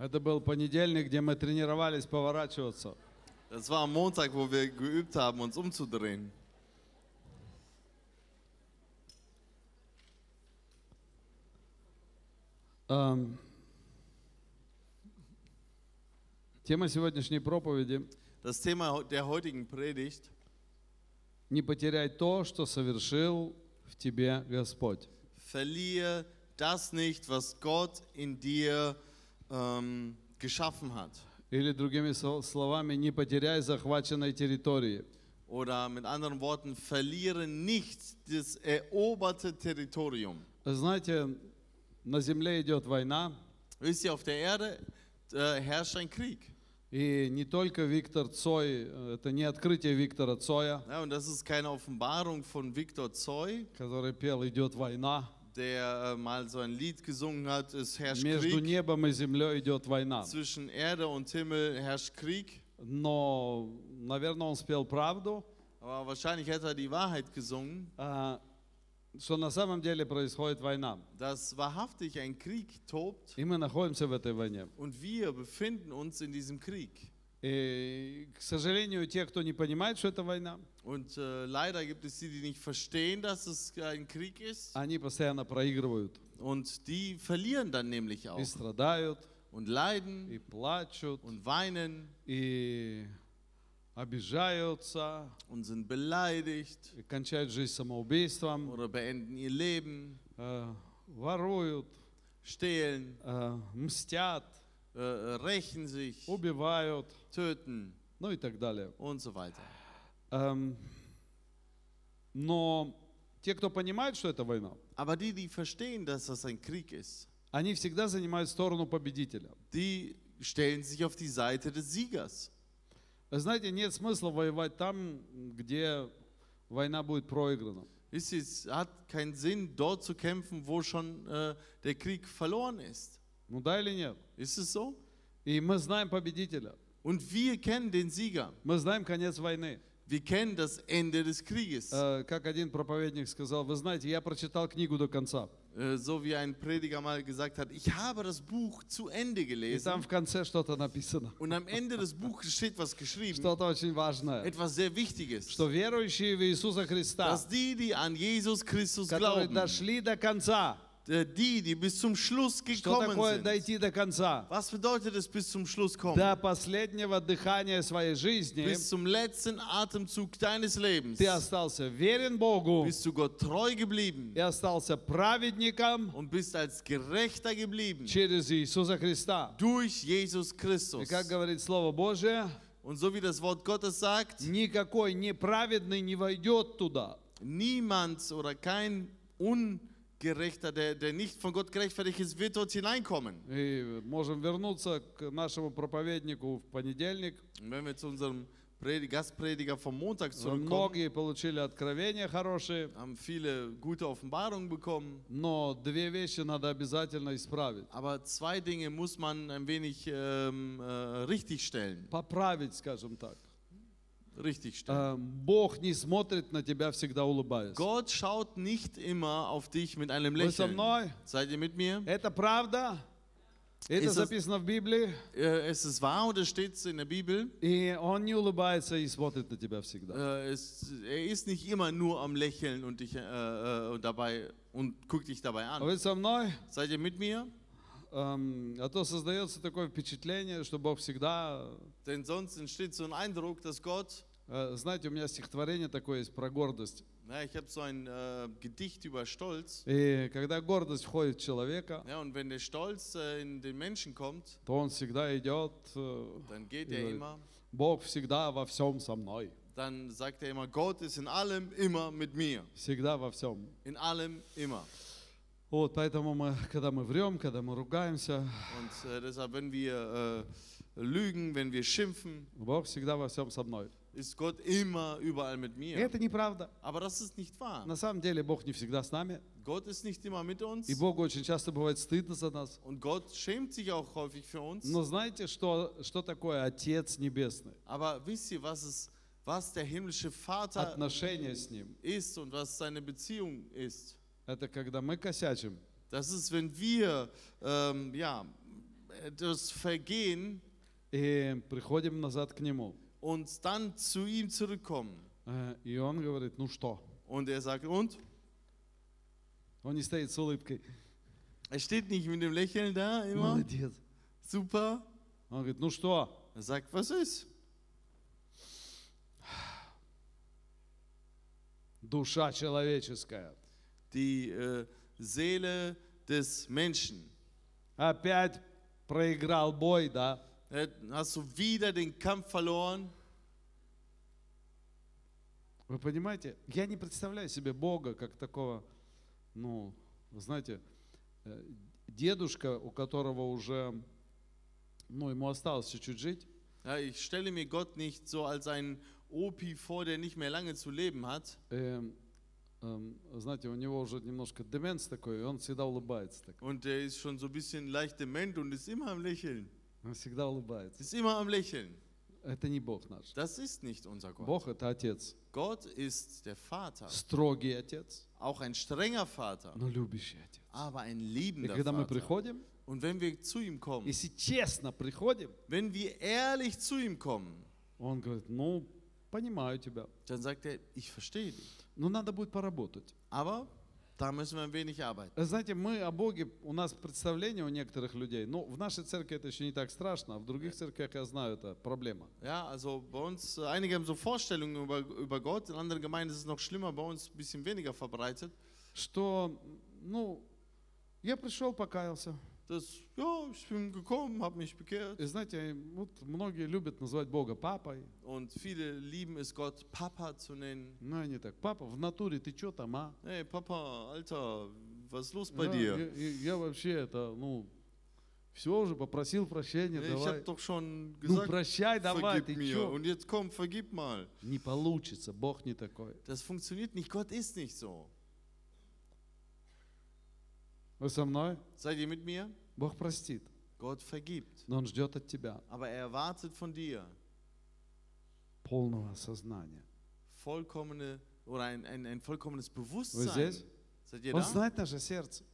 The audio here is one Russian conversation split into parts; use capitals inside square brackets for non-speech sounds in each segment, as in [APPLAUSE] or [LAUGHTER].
Это был понедельник, где мы тренировались поворачиваться. Das war am Montag, wo wir geübt haben, uns umzudrehen. Эм, Тема сегодняшней проповеди Das Thema der heutigen Predigt, «Не потеряй то, что совершил в тебе Господь». verliere das nicht, was Gott in dir ähm, geschaffen hat. Или другими со- словами, не потеряй захваченной территории. Oder mit anderen Worten, verliere nicht das eroberte Territorium. Знаете, на земле идет война, Wisst ihr, auf der Erde äh, herrscht ein Krieg. и не только Виктор Цой, э, это не открытие Виктора Цоя, Ja, und das ist keine Offenbarung von Viktor Zoy, который пел «Идет война». der äh, mal so ein Lied gesungen hat, es herrscht Между Krieg. небом и землей идет война. Zwischen Erde und Himmel herrscht Krieg. Но, наверное, он спел правду, Aber wahrscheinlich hätte er die Wahrheit gesungen, а, что на самом деле происходит война. dass wahrhaftig ein Krieg tobt И мы находимся в этой войне. und wir befinden uns in diesem Krieg. И, к сожалению, те, кто не понимает, что это война, Und äh, leider gibt es die, die nicht verstehen, dass es ein Krieg ist. они постоянно проигрывают. Und die verlieren dann nämlich auch И страдают, und leiden и плачут, und weinen и обижаются, und sind beleidigt и кончают жизнь самоубийством, oder beenden ihr Leben, э, воруют, stehlen, э, мстят, äh, rächen sich, убивают, töten ну и так далее. und so weiter. Эм, Но те, кто понимают, что это война, Aber die, die verstehen, dass das ein Krieg ist, они всегда занимают сторону победителя. die stellen sich auf die Seite des Siegers. Знаете, нет смысла воевать там, где война будет проиграна. Es hat keinen Sinn, dort zu kämpfen, wo schon äh, der Krieg verloren ist. Ну да или нет? Ist es so? И мы знаем победителя. Und wir kennen den Sieger. Мы знаем конец войны. Wir kennen das Ende des Krieges. Э, Как один проповедник сказал, вы знаете, я прочитал книгу до конца. Äh, So wie ein Prediger mal gesagt hat, ich habe das Buch zu Ende И там gelesen в конце что-то написано. und am Ende des Buches steht was geschrieben, Что-то очень важное. etwas sehr Wichtiges, Что верующие в Иисуса Христа, dass die, die an Jesus Christus которые glauben, дошли до конца, äh, die, die bis zum Schluss что gekommen такое sind. дойти до конца? Was bedeutet es bis zum Schluss kommen? До последнего дыхания своей жизни Bis zum letzten Atemzug deines Lebens ты остался верен Богу bist du Gott treu geblieben и остался праведником und bist als Gerechter geblieben через Иисуса Христа. durch Jesus И Christus. как говорит Слово Божие, Und so wie das Wort Gottes sagt, никакой неправедный не войдет туда. niemand oder kein Ungerechter, der, der nicht von Gott gerechtfertigt ist, wird dort hineinkommen. И можем вернуться к нашему проповеднику в понедельник. Und wenn wir zu unserem Predi- Gastprediger vom Montag zurückkommen, Многие получили откровения хорошие, haben viele gute Offenbarungen bekommen. но две вещи надо обязательно исправить. Aber zwei Dinge muss man ein wenig ähm, äh, richtigstellen. Поправить, скажем так. Richtigstellen. Э, Бог не смотрит на тебя всегда улыбаясь. Gott schaut nicht immer auf dich mit einem Вы со Lächeln. мной? Seid ihr mit mir? Это правда. Это Ist das- записано в Библии. Äh, Es ist wahr und es steht in der Bibel. И Он не улыбается и смотрит на тебя всегда. Äh, Es, er ist nicht immer nur am Lächeln und, dich, äh, äh, und, dabei, und guckt dich dabei an. Вы со мной? Seid ihr mit mir? Эм, А то создается такое впечатление, что Бог всегда... Denn sonst entsteht so ein Eindruck, dass Gott, э, Знаете, у меня стихотворение такое есть про гордость. na, ich habe so ein äh, Gedicht über Stolz. И когда гордость входит в человека, Ja, und wenn der Stolz äh, in den Menschen kommt, то он всегда идет, э, dann geht Ja. er immer, Бог всегда во всем со мной. dann sagt er immer, Gott ist in allem immer mit mir. Всегда во всем. In allem immer. Вот, поэтому мы, когда мы врем, когда мы ругаемся, Und äh, deshalb, wenn wir äh, lügen, wenn wir schimpfen, Бог всегда во всем со мной. ist Gott immer überall mit И mir. это неправда. Aber das ist nicht wahr. На самом деле Бог не всегда с нами. Gott ist nicht immer mit uns. И Богу очень часто бывает стыдно за нас. Und Gott schämt sich auch häufig für uns. Но знаете, что, что такое Отец Небесный? Aber wisst ihr, was, es, was der himmlische Vater Отношения с Ним. ist und was seine Beziehung ist? Это когда мы косячим, Das ist, wenn wir ähm, ja, das Vergehen и приходим назад к Нему. und dann zu ihm zurückkommen. Э, И Он говорит, ну что? Und er sagt, und? Он не стоит с улыбкой. Er steht nicht mit dem Lächeln da immer. Молодец. Super. Он говорит, ну что? Er sagt, was ist? Душа человеческая. Die äh, Seele des Menschen. Опять проиграл бой, да? Äh, Hast du wieder den Kampf verloren? Вы понимаете, я не представляю себе Бога как такого, ну, вы знаете, э, дедушка, у которого уже, ну, ему осталось чуть-чуть жить, Ja, ich stelle mir Gott nicht so als einen Opi vor, der nicht mehr lange zu leben hat. эм, знаете, у него уже немножко деменс такой, и он всегда улыбается так. Und der ist schon so ein bisschen leicht dement und ist immer am Lächeln. Он всегда улыбается. Ist immer am Lächeln. Это не Бог наш. Das ist nicht unser Gott. Бог это Отец. Gott ist der Vater. Строгий Отец, Auch ein strenger Vater, но любящий Отец. aber ein И liebender когда мы Vater. приходим, Und wenn wir zu ihm kommen, если честно приходим, wenn wir ehrlich zu ihm kommen, он говорит, ну, понимаю тебя, dann sagt er, ich verstehe dich. Но надо будет поработать. Aber da müssen wir ein wenig arbeiten. Знаете, мы о Боге, у нас представление у некоторых людей, ну, в нашей церкви это еще не так страшно, а в других церквях, я знаю, это проблема. Ja, also bei uns, äh, einige haben so Vorstellungen über, über Gott, in anderen Gemeinden ist es noch schlimmer, bei uns ein bisschen weniger verbreitet. Что, ну, я пришел, покаялся. Das, ja, ich bin gekommen, habe mich bekehrt. И знаете, вот многие любят называть Бога папой. Und viele lieben es, Gott Papa zu nennen. Ну, они так, папа, в натуре ты что там, а? Hey Papa, Alter, was ist los bei Я, dir? я- я- я вообще это, ну, все уже попросил прощения, Ja, ich давай. doch schon Ну, gesagt, прощай, давай, ты mir. Und jetzt komm, vergib mal. Не получится, Бог не такой. Das funktioniert nicht, Gott ist nicht so. Вы со мной? Seid ihr mit mir? Бог простит, Gott vergibt. но Он ждет от тебя Aber er erwartet von dir полного осознания. vollkommene oder ein, ein, ein vollkommenes Вы Bewusstsein. здесь? Seid ihr Он da? знает наше сердце.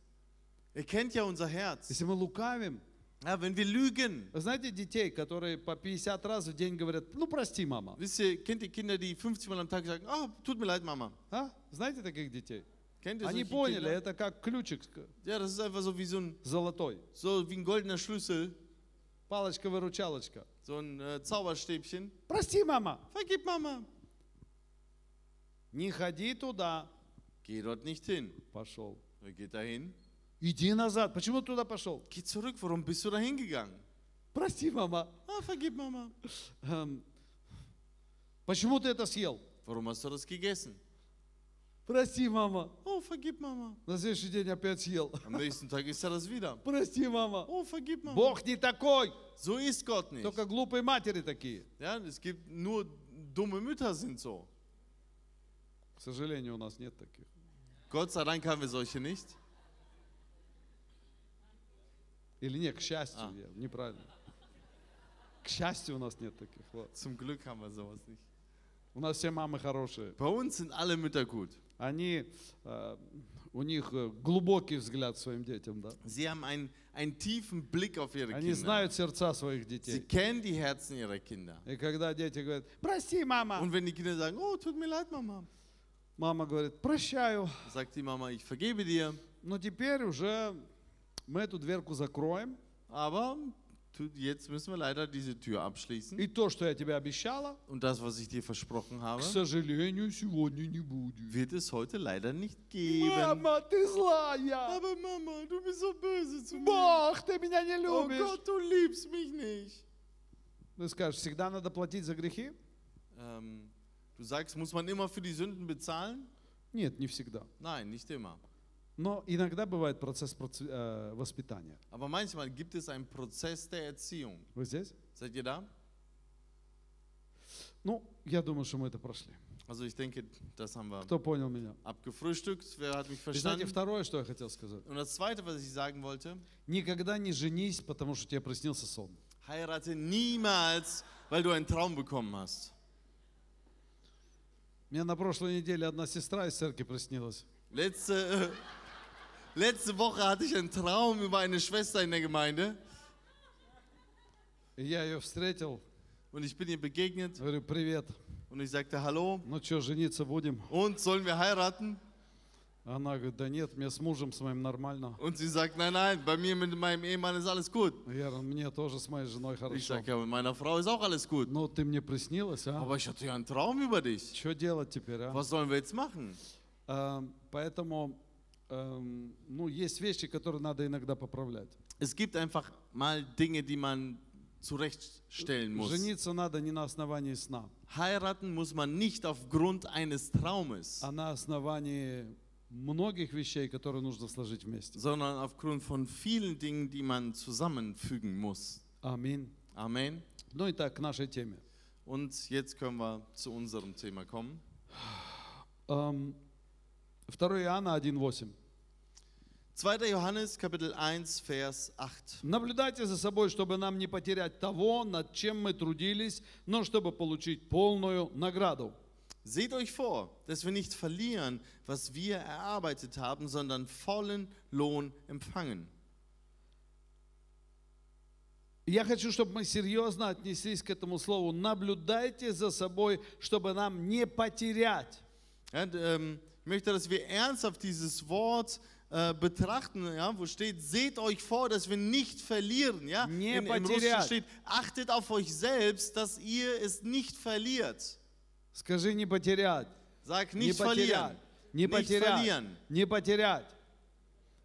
Er kennt ja unser Herz. Если мы лукавим, Ja, wenn wir lügen, вы знаете детей, которые по 50 раз в день говорят, ну прости, мама. wisst ihr, kennt ihr Kinder, die 50 Mal am Tag sagen, ah, tut mir leid, Mama. А? Знаете таких детей? Они поняли, это как ключик Ja, das ist einfach so wie so ein, золотой. so wie ein goldener Schlüssel, Палочка-выручалочка. so ein äh, Zauberstäbchen. Прости, мама. Vergib Mama. Не ходи туда. Geh dort nicht hin. Пошел. Er geht dahin. Иди назад. Почему ты туда пошел? Geh zurück. Warum bist du da hingegangen? Прости, мама. Ah, vergib Mama. Эм, Почему ты это съел? Warum hast du das gegessen? Прости, мама. Oh, vergib Mama. На следующий день опять съел. Am nächsten Tag isst er das wieder. Прости, мама. Oh, vergib Mama. Бог не такой. So ist Gott nicht. Только глупые матери такие. Ja, es gibt nur dumme Mütter sind so. К сожалению, у нас нет таких. Gott sei Dank haben wir solche nicht. Или нет, к счастью, А. я- неправильно. К счастью, у нас нет таких. Вот. Zum Glück haben wir sowas nicht. У нас все мамы хорошие. Bei uns sind alle Mütter gut. Они, э, у них э, глубокий взгляд своим детям, да. Sie haben einen, einen tiefen Blick auf ihre Они Kinder. знают сердца своих Sie детей. kennen die Herzen ihrer Kinder. И когда дети говорят, прости, мама, Und wenn die Kinder sagen, oh, tut mir leid, Mama, мама говорит, прощаю, sagt die Mama, ich vergebe dir, но теперь уже мы эту дверку закроем, aber jetzt müssen wir leider diese Tür abschließen. и то, что я тебе обещала, Und das, was ich dir versprochen к habe, сожалению, сегодня не будет. wird es heute leider nicht geben. Мама, ты злая! Aber Mama, du bist so böse zu mir. Бог, ты меня не Oh любишь! Gott, du liebst mich nicht. Ты скажешь, всегда надо платить за грехи? Ähm, du sagst, muss man immer für die Sünden bezahlen? Нет, не всегда. Nein, nicht immer. Но иногда бывает процесс проц- э, воспитания. Aber manchmal gibt es einen Prozess der Erziehung. Вы здесь? Seid ihr da? Ну, я думаю, что мы это прошли. Also ich denke, das haben wir Кто понял меня? abgefrühstückt. Wer hat mich И знаете, verstanden? второе, что я хотел сказать. Und das Zweite, was ich sagen wollte, Никогда не женись, потому что тебе приснился сон. heirate niemals, weil du einen Traum bekommen hast. Мне на прошлой неделе одна сестра из церкви приснилась. Letzte, [LAUGHS] letzte Woche hatte ich einen Traum über eine Schwester in der Gemeinde. Я ее встретил, und ich bin ihr begegnet говорю, привет, und ich sagte Hallo ну что, жениться будем? und sollen wir heiraten? Она говорит, да нет, мне с мужем с моим нормально. Und sie sagt, nein, nein, bei mir mit meinem Ehemann ist alles gut. Я говорю, мне тоже с моей женой Ich хорошо. sage, ja, mit meiner Frau ist auch alles gut. Ну, ты мне приснилась, а? Aber ich hatte ja einen Traum über dich. Что делать теперь, а? Was sollen wir jetzt machen? Эм, Поэтому, эм, ну, есть вещи, которые надо иногда поправлять. Es gibt einfach mal Dinge, die man zurechtstellen muss. Жениться надо не на основании сна, Heiraten muss man nicht aufgrund eines Traumes, а на основании многих вещей, которые нужно сложить вместе. sondern aufgrund von vielen Dingen, die man zusammenfügen muss. Аминь. Amen. Ну и так, к нашей теме. Und jetzt können wir zu unserem Thema kommen. Эм, 2 Иоанна 1.8. 2. Johannes Kapitel 1 Vers 8. Наблюдайте за собой, чтобы нам не потерять того, над чем мы трудились, но чтобы получить полную награду. Seht euch vor, dass wir nicht verlieren, was wir erarbeitet haben, sondern vollen Lohn empfangen. Я хочу, чтобы мы серьезно отнеслись к этому слову. Наблюдайте за собой, чтобы нам не потерять. Ja, und, ähm, ich möchte, dass wir ernsthaft dieses Wort äh, betrachten, ja, wo steht, seht euch vor, dass wir nicht verlieren. Ja? Не In, Im Russischen потерять. steht, achtet auf euch selbst, dass ihr es nicht verliert. Скажи, не потерять. Sag Не nicht потерять. verlieren. Не Nicht потерять. verlieren. Не потерять.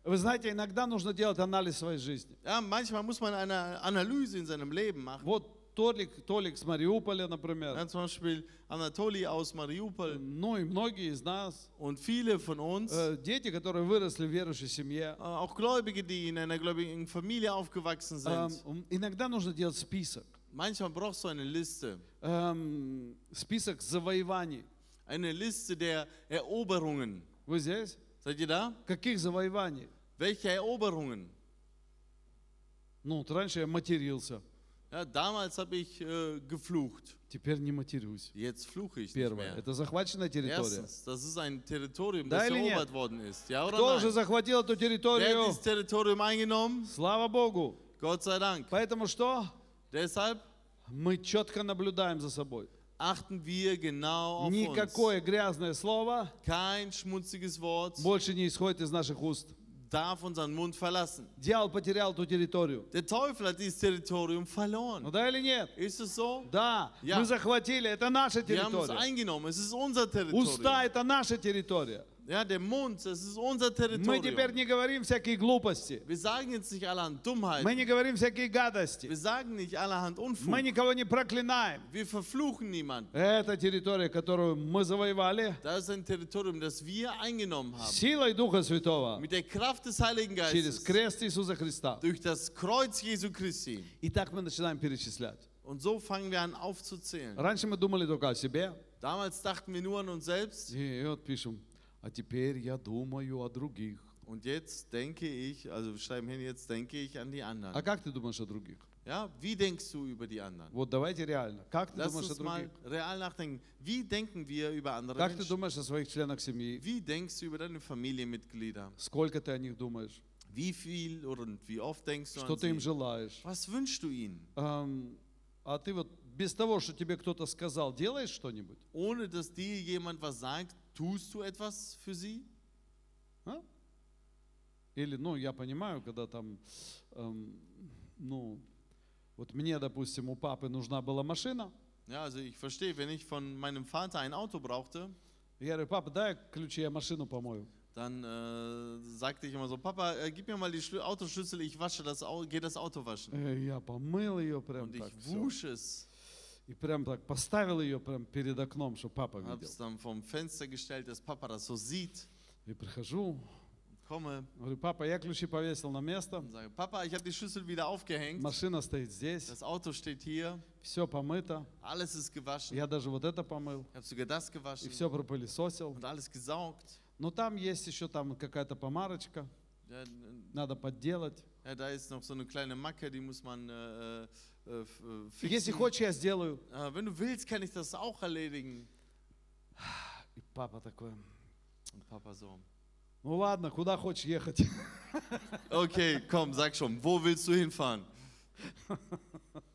Вы знаете, иногда нужно делать анализ своей жизни. Ja, manchmal muss man eine Analyse in seinem Leben machen. Вот Толик, Толик с Мариуполя, например. Ja, zum Beispiel Anatoli aus Mariupol Ну и многие из нас. und viele von uns, Э, Дети, которые выросли в верующей семье. äh, auch Gläubige, die in einer gläubigen Familie aufgewachsen Эм, sind. м, Иногда нужно делать список. Manchmal brauchst du eine Liste. Эм, Список завоеваний. Eine Liste der Eroberungen. Вы здесь? Seid ihr da? Каких завоеваний? Welche Eroberungen? Ну, вот раньше я матерился. Ja, damals habe ich äh, geflucht. Теперь не матерюсь. Jetzt fluche ich nicht Первое. mehr. Это захваченная территория. Erstens, das ist ein Territorium, das или нет? worden ist. Ja oder Кто же nein? захватил эту Wer hat территорию? dieses Territorium eingenommen? Слава Богу. Gott sei Dank. Поэтому что? Deshalb Мы четко наблюдаем за собой. achten wir genau auf uns. Никакое грязное слово Kein schmutziges Wort больше не исходит из наших уст. Darf unseren Mund verlassen. Дьявол потерял эту территорию. Der Teufel hat dieses Territorium Ну verloren. да или нет? Ist es so? Да, Я. мы захватили, это наша Wir haben es территория. eingenommen. Es ist unser Уста Territorium. это наша территория. Ja, der Mund, das ist unser Мы теперь Territorium. не говорим всякие глупости. Wir sagen jetzt nicht allerhand Мы Dummheiten. не говорим всякие гадости. Wir sagen nicht allerhand Мы Unfug. никого не проклинаем. Wir verfluchen niemanden. Это территория, которую мы завоевали Das ist ein Territorium, das wir eingenommen haben. силой Духа Святого Mit der Kraft des Heiligen через Geistes. крест Иисуса Христа. Durch das Kreuz Jesu Christi. И так мы начинаем перечислять. Und so fangen wir an aufzuzählen. Раньше мы думали только о себе. Damals dachten wir nur an uns selbst. И вот пишем, А теперь я думаю о других. Und jetzt denke ich, also wir schreiben hin, jetzt denke ich an die А anderen. как ты думаешь о других? Ja, wie denkst du über die anderen? Вот давайте реально. Как ты Lass думаешь о uns mal других? real nachdenken. Wie denken wir über andere Как ты Menschen? думаешь о своих членах семьи? Wie denkst du über deine Familienmitglieder? Сколько ты о них думаешь? Wie viel oder wie oft denkst du Что an ты им sie? желаешь? Was wünschst du ihnen? Ам, А ты вот без того, что тебе кто-то сказал, делаешь что-нибудь? Ohne dass dir jemand was sagt, tust du etwas für sie? А? Или, ну, я понимаю, когда там, эм, ну, вот мне, допустим, у папы нужна была машина, Ja, also ich verstehe, wenn ich von meinem Vater ein Auto brauchte, я говорю, папа, дай ключи, я машину помою. dann äh, sagte ich immer so, Papa, äh, gib mir mal die Schlü Autoschlüssel, ich wasche das Auto, gehe das Auto waschen. Э, Я помыл ее прям Und ich так, всё. wusche es, И прям так поставил ее прям перед окном, чтобы папа видел. es dann vom Fenster gestellt, dass Papa das so sieht. И прихожу, Komme говорю, папа, я ключи повесил на место, sage, Papa, ich habe die Schlüssel wieder aufgehängt, машина стоит здесь, das Auto steht hier, все помыто, alles ist gewaschen, я даже вот это помыл, ich habe sogar das и gewaschen все пропылесосил. und alles gesaugt. Но там есть еще там какая-то помарочка, Ja, надо подделать. ja, da ist noch so eine kleine Macke, die muss man äh, Äh, äh, Если хочешь, я сделаю. Äh, wenn du willst, kann ich das auch erledigen. И папа такой. Und Papa so. Ну ладно, куда хочешь ехать? [LAUGHS] Okay, komm, sag schon, wo willst du hinfahren? [LAUGHS]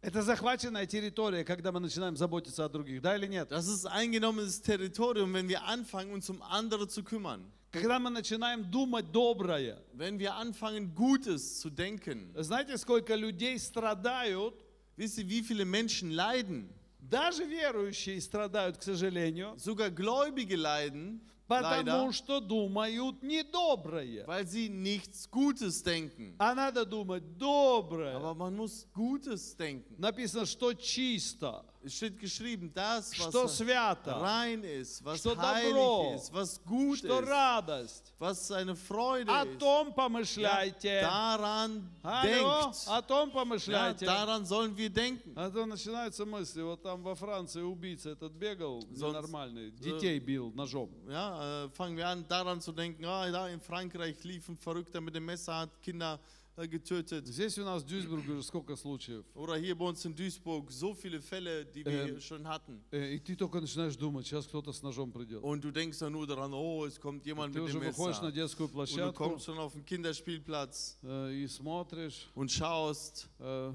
Это захваченная территория, когда мы начинаем заботиться о других, да или нет? Das ist eingenommenes Territorium, wenn wir anfangen, uns um andere zu kümmern. Когда мы начинаем думать доброе. Wenn wir anfangen, Gutes zu denken. Знаете, сколько людей страдают? Wisst ihr, wie viele Menschen leiden? Даже верующие страдают, к сожалению, Sogar Gläubige leiden, потому leider, что думают недоброе. weil sie nichts Gutes denken. А надо думать доброе. Aber man muss Gutes denken. Написано, что чисто, Es steht geschrieben, das, что was свято, rein ist, was что heilig добро, ist, was gut что ist, радость. was eine Freude О ist. том Ja, помышляйте. daran Алло, denkt. о том Ja, помышляйте. daran sollen wir denken. А то начинаются мысли, вот там во Франции убийца этот бегал, Sonst, нормальный, детей бил ножом. Ja, äh, fangen wir an, daran zu denken, ah, da in Frankreich lief ein Verrückter mit dem Messer, hat Kinder äh, getötet. Здесь у нас в Дюйсбурге уже сколько случаев. Oder hier bei uns in Duisburg so viele Fälle, die wir Ähm, schon hatten. Э, И ты только начинаешь думать, сейчас кто-то с ножом придет. Und du denkst dann nur daran, oh, es kommt jemand Ты mit уже dem выходишь на Messer. детскую Und du площадку kommst schon auf den Kinderspielplatz э, и смотришь, und schaust э,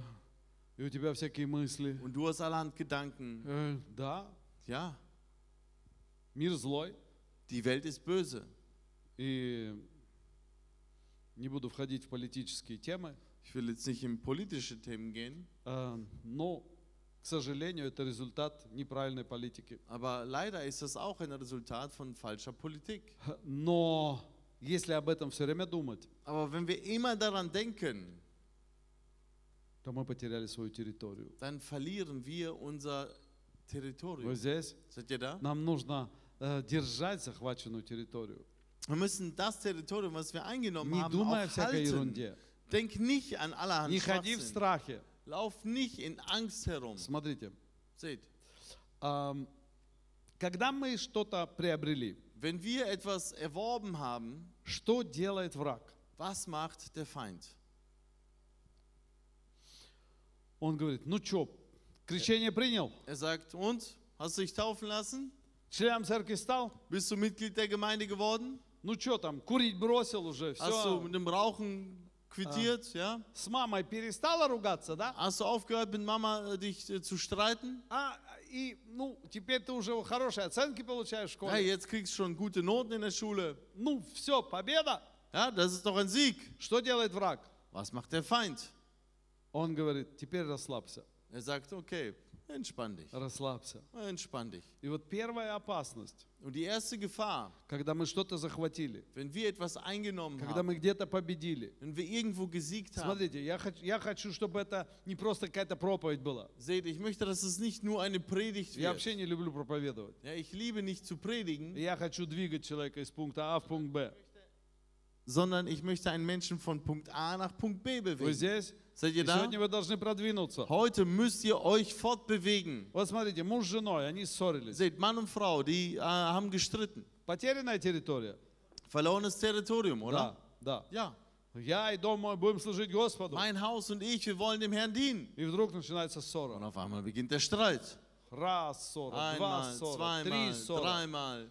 и у тебя всякие мысли. und du hast allerhand Gedanken. Э, Да, Ja, мир злой, die Welt ist böse. и не буду входить в политические темы, Ich will jetzt nicht in politische Themen gehen, э, но, к сожалению, это результат неправильной политики. aber leider ist das auch ein Resultat von falscher Politik. Но если об этом все время думать, Aber wenn wir immer daran denken, то мы потеряли свою территорию. dann verlieren wir unser Вы здесь? Seid ihr da? Нам нужно э, держать захваченную территорию, Wir müssen das Territorium, was wir eingenommen не haben, думая о auch всякой halten. ерунде. Denk nicht an allerhand Не ходи в Schwachsinn. страхе. Lauf nicht in Angst herum. Смотрите, Seht, ам, когда мы что-то приобрели, wenn wir etwas erworben haben, что делает враг? was macht der Feind? Он говорит, ну что, крещение принял, Er sagt, und? Hast du dich taufen lassen? членом церкви стал, Bist du Mitglied der Gemeinde geworden? Ну что там, курить бросил уже, Hast du все. mit dem Rauchen quittiert? Ja? С мамой перестала ругаться, да? Hast du aufgehört, mit Mama äh, dich äh, zu streiten? А, и, ну, теперь ты уже хорошие оценки получаешь в Ja, школе. jetzt kriegst schon gute Noten in der Schule. Ну, все, победа. Ja, das ist doch ein Sieg. Что делает враг? Was macht der Feind? Он говорит, теперь расслабься, Er sagt, okay, entspann dich. расслабься. Entspann dich. И вот первая опасность, Und die erste Gefahr, когда мы что-то захватили, wenn wir etwas eingenommen когда haben, мы где-то победили. wenn wir irgendwo gesiegt haben, Смотрите, я хочу, я хочу, чтобы это не просто какая-то проповедь была. seht, ich möchte, dass es nicht nur eine Predigt Я wird. вообще не люблю проповедовать. Ja, ich liebe nicht zu predigen, Я хочу двигать человека из пункта А в пункт Б. sondern ich möchte einen Menschen von Punkt A nach Punkt B Вы bewegen. здесь? Seid И ihr da? сегодня вы должны продвинуться. Heute müsst ihr euch fortbewegen. Вот смотрите, муж с женой, они ссорились. Seht, Mann und Frau, die äh, haben gestritten. Потерянная территория? Verlorenes Territorium, oder? Да, да. Ja. Я и дом мой будем служить Господу. Mein Haus und ich, wir wollen dem Herrn dienen. И вдруг начинается Und ссора. auf einmal beginnt der Streit. Раз ссора, два Einmal, ссора, три zweimal, ссора. dreimal.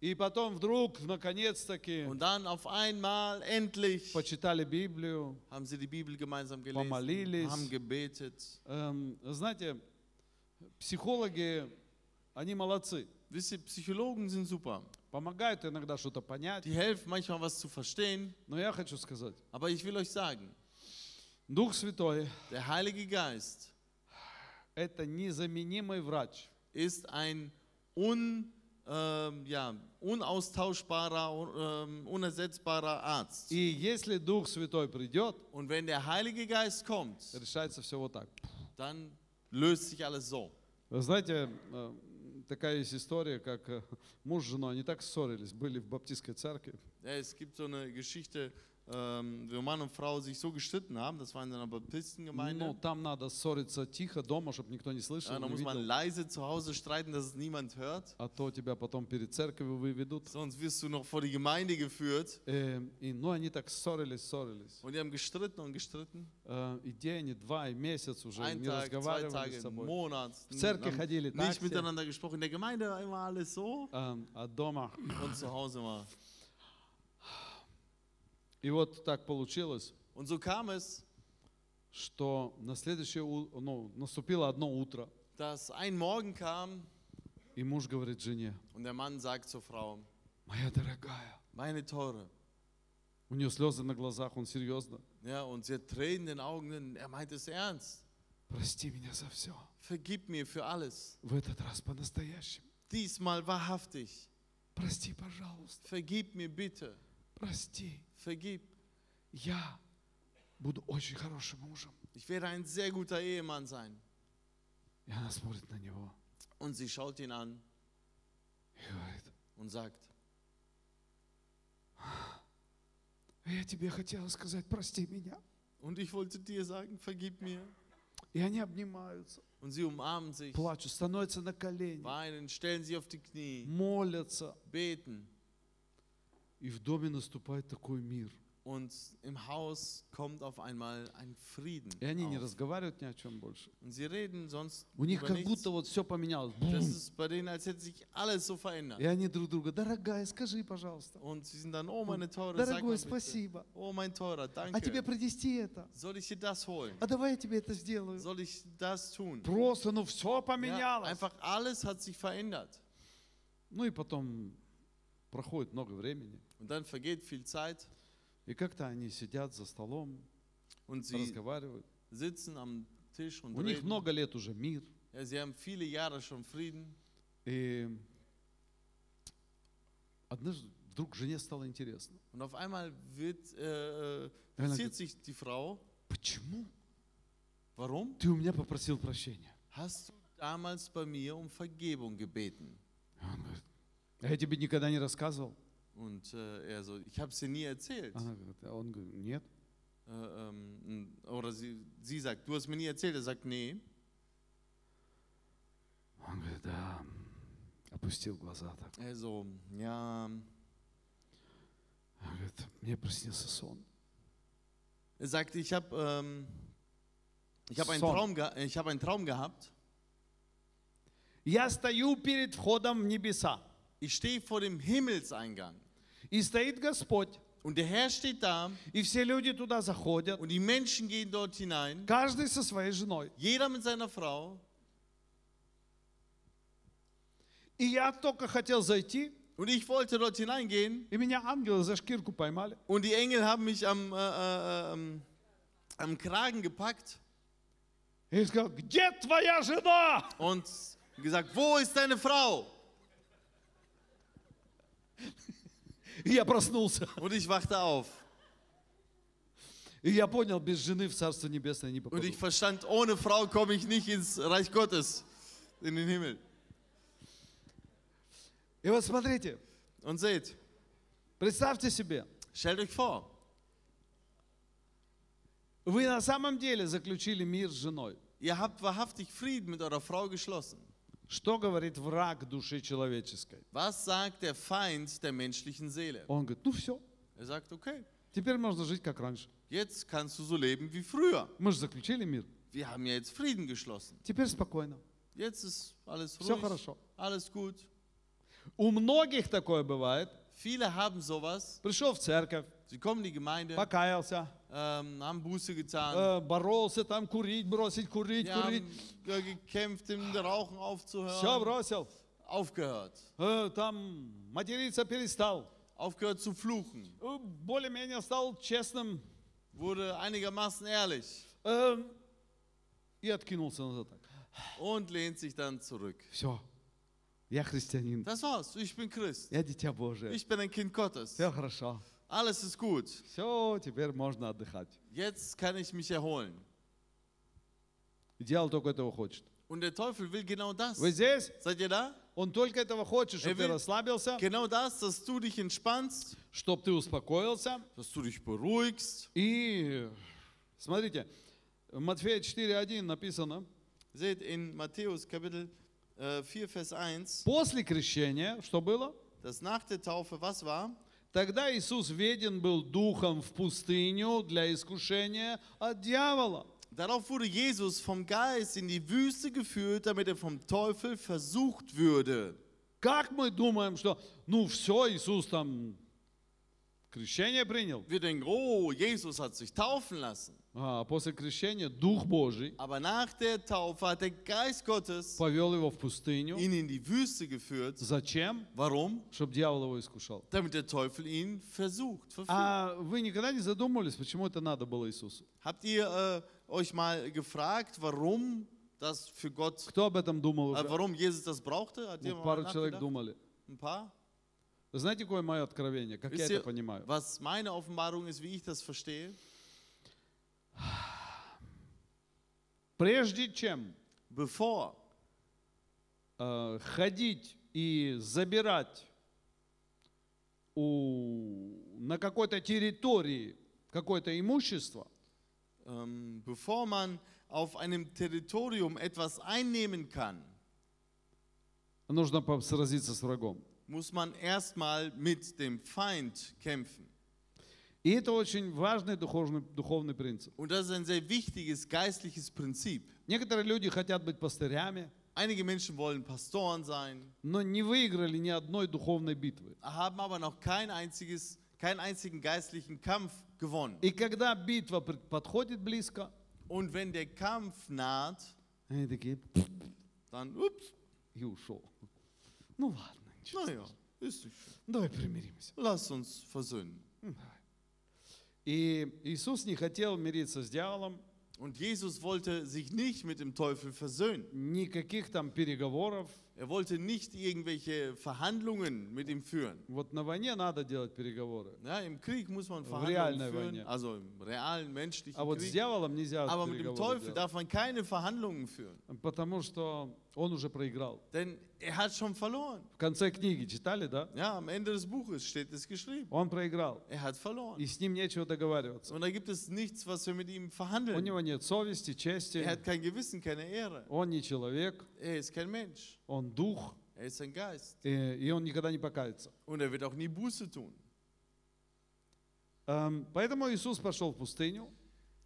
И потом вдруг, наконец-таки, Und dann auf einmal, endlich, почитали Библию. haben sie die Bibel gemeinsam gelesen, Помолились. haben gebetet. Эм, знаете, психологи, они молодцы. Wisst ihr, Psychologen sind super. Помогают иногда что-то понять. Die helfen manchmal was zu verstehen. Но я хочу сказать, Aber ich will euch sagen, Дух Святой der Heilige Geist – это незаменимый врач. ist ein un, ähm, ja, unaustauschbarer, un, ähm, unersetzbarer Arzt. И если Дух Святой придет, Und wenn der Heilige Geist kommt, решается все вот так. dann löst sich alles so. Вы знаете, э, такая есть история, как э, муж с женой, они так ссорились, были в баптистской церкви. Ja, es gibt so eine Geschichte, ähm, wo Mann und Frau sich so gestritten haben. Das war in einer Ну, Baptistengemeinde. там надо ссориться тихо дома, чтобы никто не слышал, Ja, da не muss man видел. leise zu Hause streiten, dass es niemand hört. А то тебя потом перед церковью выведут. Sonst wirst du noch vor die Gemeinde geführt. Э, И, ну, они так ссорились, ссорились. Und die haben gestritten und gestritten. Э, И день, и два, и месяц уже Ein не Tag, zwei разговаривали Tage, с einen собой. Monat. В церкви haben ходили так Nicht все, miteinander gesprochen. In der Gemeinde war immer alles so э, а дома. und zu Hause war. И вот так получилось, Und so kam es, что на следующее, ну, наступило одно утро, dass ein Morgen kam и муж говорит жене, und der Mann sagt zur Frau, моя дорогая, meine Teure. у нее слезы на глазах, он серьезно, Ja, und sie hat Tränen in den Augen, er meint es ernst. прости меня за все, Vergib mir für alles. в этот раз по-настоящему, Diesmal wahrhaftig. прости, пожалуйста, Vergib mir bitte. прости, Vergib. я буду очень хорошим мужем. Ich werde ein sehr guter Ehemann sein. И она смотрит на него Und sie schaut ihn an и говорит, und sagt, «А я тебе хотела сказать, прости меня. und ich wollte dir sagen, vergib mir. И они обнимаются, Und sie umarmen sich, плачут, становятся на колени, weinen, stellen sich auf die Knie, молятся. beten. И в доме наступает такой мир. Und im Haus kommt auf einmal ein Frieden. И они не Auf. разговаривают ни о чем больше. Und sie reden sonst У них как nichts. будто вот все поменялось. Das Бум. ist bei denen, als hätte sich alles so verändert. И они друг друга, дорогая, скажи, пожалуйста. Und sie sind dann, oh meine Teure, sag mal Дорогой, bitte. спасибо. Oh mein Teurer, А тебе danke. принести это? Soll ich dir das holen? А давай я тебе это сделаю. Soll ich das tun? Просто, ну все Ja, поменялось. einfach alles hat sich verändert. Ну и потом проходит много времени. Und dann vergeht viel Zeit И как-то они сидят за столом, und sie разговаривают. sitzen am Tisch und У них reden. много лет уже мир. Ja, sie haben viele Jahre schon Frieden. И однажды вдруг жене стало интересно. Und auf einmal wird, äh, äh, interessiert sich die Frau, почему warum ты у меня попросил прощения? hast du damals bei mir um Vergebung gebeten? И Он говорит, а я тебе никогда не рассказывал. Und äh, er so, ich habe es dir nie erzählt. Она говорит, а он говорит, нет. Äh, ähm, oder sie, sie sagt, du hast mir nie erzählt. Er sagt, nee. Он говорит, да. Опустил глаза так. Er so, ja. Он говорит, мне приснился сон. Er sagt, ich habe ähm, ich hab einen, Son. Traum ich hab einen Traum gehabt. Я стою перед входом в небеса. Ich stehe vor dem Himmelseingang. И стоит Господь. Und der Herr steht da И все люди туда заходят. und die Menschen gehen dort hinein. Каждый со своей женой. Jeder mit seiner Frau. И я только хотел зайти, Und ich wollte dort hineingehen. и меня ангелы за шкирку поймали. Und die Engel haben mich am, äh, äh, ähm, am Kragen gepackt И сказал, где твоя жена? und gesagt, wo ist deine Frau? И я проснулся. Und ich wachte auf. И я понял, без жены в Царство Небесное не Und попаду. ich verstand, ohne Frau komme ich nicht ins Reich Gottes, in den Himmel. И вот смотрите, Und seht, представьте себе, stellt euch vor, вы на самом деле заключили мир с женой. ihr habt wahrhaftig Frieden mit eurer Frau geschlossen. Что говорит враг души человеческой? Was sagt der Feind der menschlichen Seele? Он говорит, ну все, Er sagt, okay, теперь можно жить как раньше. jetzt kannst du so leben wie früher. Мы же заключили мир. Wir haben ja jetzt Frieden geschlossen. Теперь спокойно. Jetzt ist alles Все ruhig, хорошо. alles gut. У многих такое бывает. Viele haben sowas. Пришел в церковь, Sie kommen in die Gemeinde, покаялся, ähm, haben Buße getan, э, боролся там курить, бросить курить, die курить. haben äh, gekämpft, im Rauchen Все aufzuhören, бросил. aufgehört. Э, Там материться перестал. Aufgehört zu fluchen, Э, Более-менее стал честным. wurde einigermaßen ehrlich э, И откинулся назад. так. und lehnt sich dann zurück. Все. Я христианин. Das war's, ich bin Christ. Я дитя Божие. Ich bin ein Kind Gottes. Все хорошо. Alles ist gut. Все, теперь можно отдыхать. Jetzt kann ich mich erholen. И дьявол только этого хочет. Und der Teufel will genau das. Вы здесь? Seid ihr da? Он только этого хочет, чтобы Er ты расслабился, Genau das, dass du dich entspannst, чтобы ты успокоился. dass du dich beruhigst. И смотрите, в Матфея 4.1 написано, Seht in Matthäus Kapitel äh, 4, Vers 1, после крещения, что было? dass nach der Taufe was war? Тогда Иисус веден был духом в пустыню для искушения от дьявола. Darauf wurde Jesus vom Geist in die Wüste geführt, damit er vom Teufel versucht würde. Как мы думаем, что, ну все, Иисус там крещение принял, Wir denken, oh, Jesus hat sich taufen lassen. А после крещения Дух Божий Aber nach der Taufe hat der Geist Gottes повел его в пустыню. ihn in die Wüste geführt. Зачем? Warum? Чтобы дьявол его искушал. Damit der Teufel ihn versucht, verführt. А вы никогда не задумывались, почему это надо было Иисусу? Habt ihr äh, euch mal gefragt, warum das für Gott, Кто об этом думал äh, уже? warum Jesus das brauchte? Hat ihr Ну, mal пару человек думали. Ein paar? Вы знаете, какое мое откровение? Как я это понимаю? was meine Offenbarung ist, wie ich das verstehe? Прежде чем Bevor э, ходить и забирать у, на какой-то территории какое-то имущество, ähm, bevor man auf einem Territorium etwas einnehmen kann, нужно сразиться с врагом. muss man erstmal mit dem Feind kämpfen. И это очень важный духовный, духовный принцип. Und das ist ein sehr wichtiges geistliches Prinzip. Некоторые люди хотят быть пастырями, Einige Menschen wollen Pastoren sein, но не выиграли ни одной духовной битвы. haben aber noch kein einziges, keinen einzigen geistlichen Kampf gewonnen. И когда битва пред- подходит близко, Und wenn der Kampf naht, они такие, dann, ups, и ушел. Ну ладно, ничего naja, страшного. ist nicht schlimm. Давай примиримся. Lass uns versöhnen. И Иисус не хотел мириться с дьяволом, Und Jesus wollte sich nicht mit dem Teufel versöhnen. никаких там переговоров. Er wollte nicht irgendwelche Verhandlungen mit ihm führen. Вот на войне надо делать переговоры. Ja, Im Krieg muss man В Verhandlungen реальной führen, войне. also im realen menschlichen А вот с Krieg. дьяволом нельзя Aber mit dem переговоры Teufel делать, darf man keine Verhandlungen führen, потому что Он уже проиграл. denn er hat schon verloren. В конце книги читали, да? Ja, am Ende des Buches steht es geschrieben. Он проиграл. Er hat verloren. И с ним нечего договариваться. Und da gibt es nichts, was wir mit ihm У verhandeln. него нет совести, чести. Er hat kein Gewissen, keine Ehre. Он не человек, Er ist kein Mensch. он дух, Er ist ein Geist. э, и он никогда не покается. Und er wird auch nie Buße tun. Эм, Поэтому Иисус пошел в пустыню.